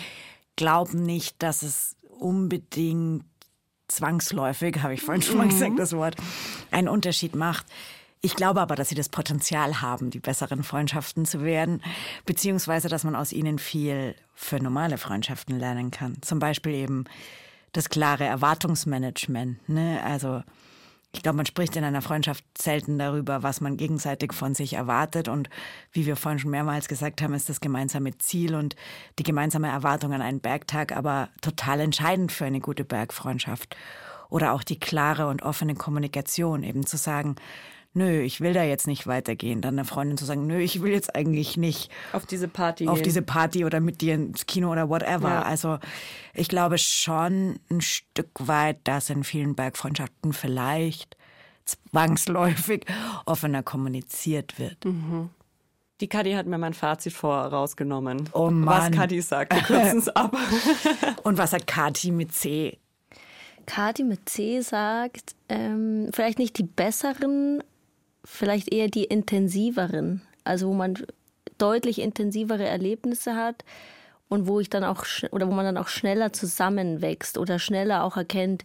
glaube nicht, dass es unbedingt zwangsläufig, habe ich vorhin schon mal gesagt, das Wort, einen Unterschied macht. Ich glaube aber, dass sie das Potenzial haben, die besseren Freundschaften zu werden, beziehungsweise, dass man aus ihnen viel für normale Freundschaften lernen kann. Zum Beispiel eben das klare Erwartungsmanagement. Ne? Also ich glaube, man spricht in einer Freundschaft selten darüber, was man gegenseitig von sich erwartet. Und wie wir vorhin schon mehrmals gesagt haben, ist das gemeinsame Ziel und die gemeinsame Erwartung an einen Bergtag aber total entscheidend für eine gute Bergfreundschaft. Oder auch die klare und offene Kommunikation, eben zu sagen, nö, ich will da jetzt nicht weitergehen. Dann einer Freundin zu sagen, nö, ich will jetzt eigentlich nicht Auf diese Party. auf gehen. diese Party oder mit dir ins Kino oder whatever. Ja. Also ich glaube schon ein Stück weit, dass in vielen Bergfreundschaften vielleicht zwangsläufig offener kommuniziert wird. Mhm. Die Kadi hat mir mein Fazit vorausgenommen. Oh Was Mann. Kadi sagt, wir kürzen es ab. Und was hat Kati mit C? Kati mit C sagt, ähm, vielleicht nicht die besseren, vielleicht eher die intensiveren. Also wo man deutlich intensivere Erlebnisse hat und wo ich dann auch oder wo man dann auch schneller zusammenwächst oder schneller auch erkennt,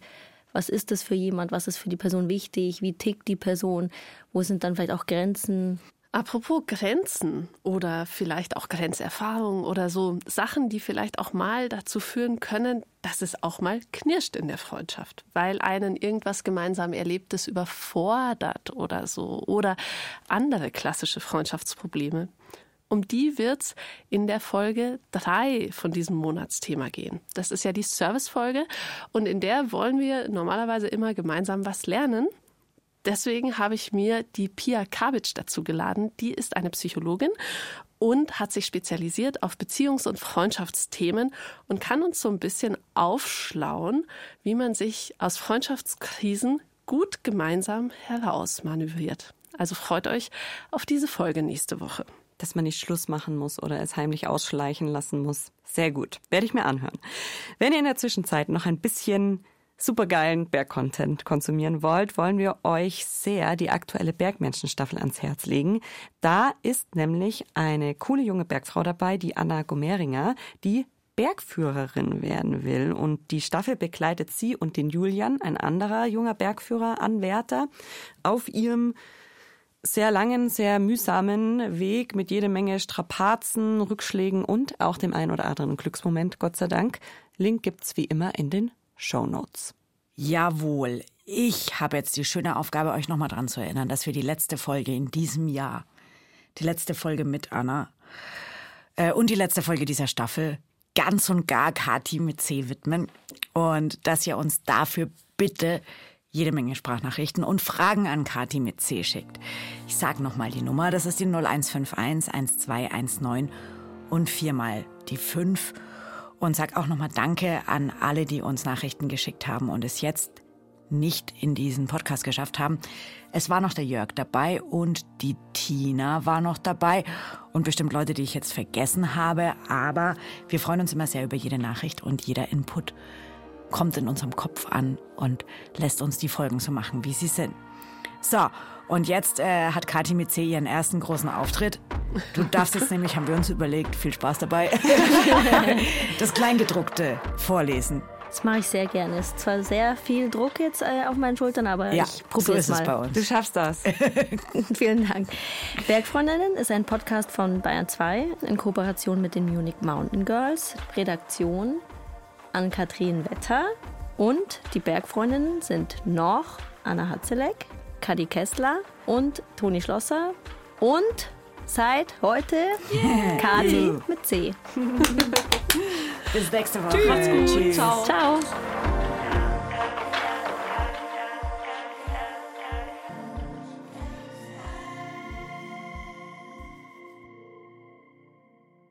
was ist das für jemand, was ist für die Person wichtig, wie tickt die Person, wo sind dann vielleicht auch Grenzen. Apropos Grenzen oder vielleicht auch Grenzerfahrung oder so Sachen, die vielleicht auch mal dazu führen können, dass es auch mal knirscht in der Freundschaft, weil einen irgendwas gemeinsam Erlebtes überfordert oder so oder andere klassische Freundschaftsprobleme. Um die wird's in der Folge drei von diesem Monatsthema gehen. Das ist ja die Servicefolge und in der wollen wir normalerweise immer gemeinsam was lernen. Deswegen habe ich mir die Pia Kabitsch dazu geladen. Die ist eine Psychologin und hat sich spezialisiert auf Beziehungs- und Freundschaftsthemen und kann uns so ein bisschen aufschlauen, wie man sich aus Freundschaftskrisen gut gemeinsam herausmanövriert. Also freut euch auf diese Folge nächste Woche. Dass man nicht Schluss machen muss oder es heimlich ausschleichen lassen muss. Sehr gut. Werde ich mir anhören. Wenn ihr in der Zwischenzeit noch ein bisschen supergeilen Bergcontent konsumieren wollt, wollen wir euch sehr die aktuelle Bergmenschen-Staffel ans Herz legen. Da ist nämlich eine coole junge Bergfrau dabei, die Anna Gomeringer, die Bergführerin werden will. Und die Staffel begleitet sie und den Julian, ein anderer junger Bergführer, Anwärter, auf ihrem sehr langen, sehr mühsamen Weg mit jede Menge Strapazen, Rückschlägen und auch dem ein oder anderen Glücksmoment, Gott sei Dank. Link gibt's wie immer in den Show Notes. Jawohl. Ich habe jetzt die schöne Aufgabe, euch nochmal dran zu erinnern, dass wir die letzte Folge in diesem Jahr, die letzte Folge mit Anna äh, und die letzte Folge dieser Staffel ganz und gar Kati mit C widmen und dass ihr uns dafür bitte jede Menge Sprachnachrichten und Fragen an Kati mit C schickt. Ich sage nochmal die Nummer, das ist die 0151 1219 und viermal die 5 und sag auch nochmal Danke an alle, die uns Nachrichten geschickt haben und es jetzt nicht in diesen Podcast geschafft haben. Es war noch der Jörg dabei und die Tina war noch dabei und bestimmt Leute, die ich jetzt vergessen habe. Aber wir freuen uns immer sehr über jede Nachricht und jeder Input kommt in unserem Kopf an und lässt uns die Folgen so machen, wie sie sind. So, und jetzt äh, hat Kathi mit C ihren ersten großen Auftritt. Du darfst jetzt nämlich, haben wir uns überlegt, viel Spaß dabei, das Kleingedruckte vorlesen. Das mache ich sehr gerne. Es ist zwar sehr viel Druck jetzt äh, auf meinen Schultern, aber Ja, ich probiere so es ist mal. es bei uns. Du schaffst das. Vielen Dank. Bergfreundinnen ist ein Podcast von Bayern 2 in Kooperation mit den Munich Mountain Girls. Redaktion Ann-Kathrin Wetter. Und die Bergfreundinnen sind noch Anna Hatzelek, Kadi Kessler und Toni Schlosser. Und seit heute Kati mit C. Bis nächste Woche. Tschüss. Ciao.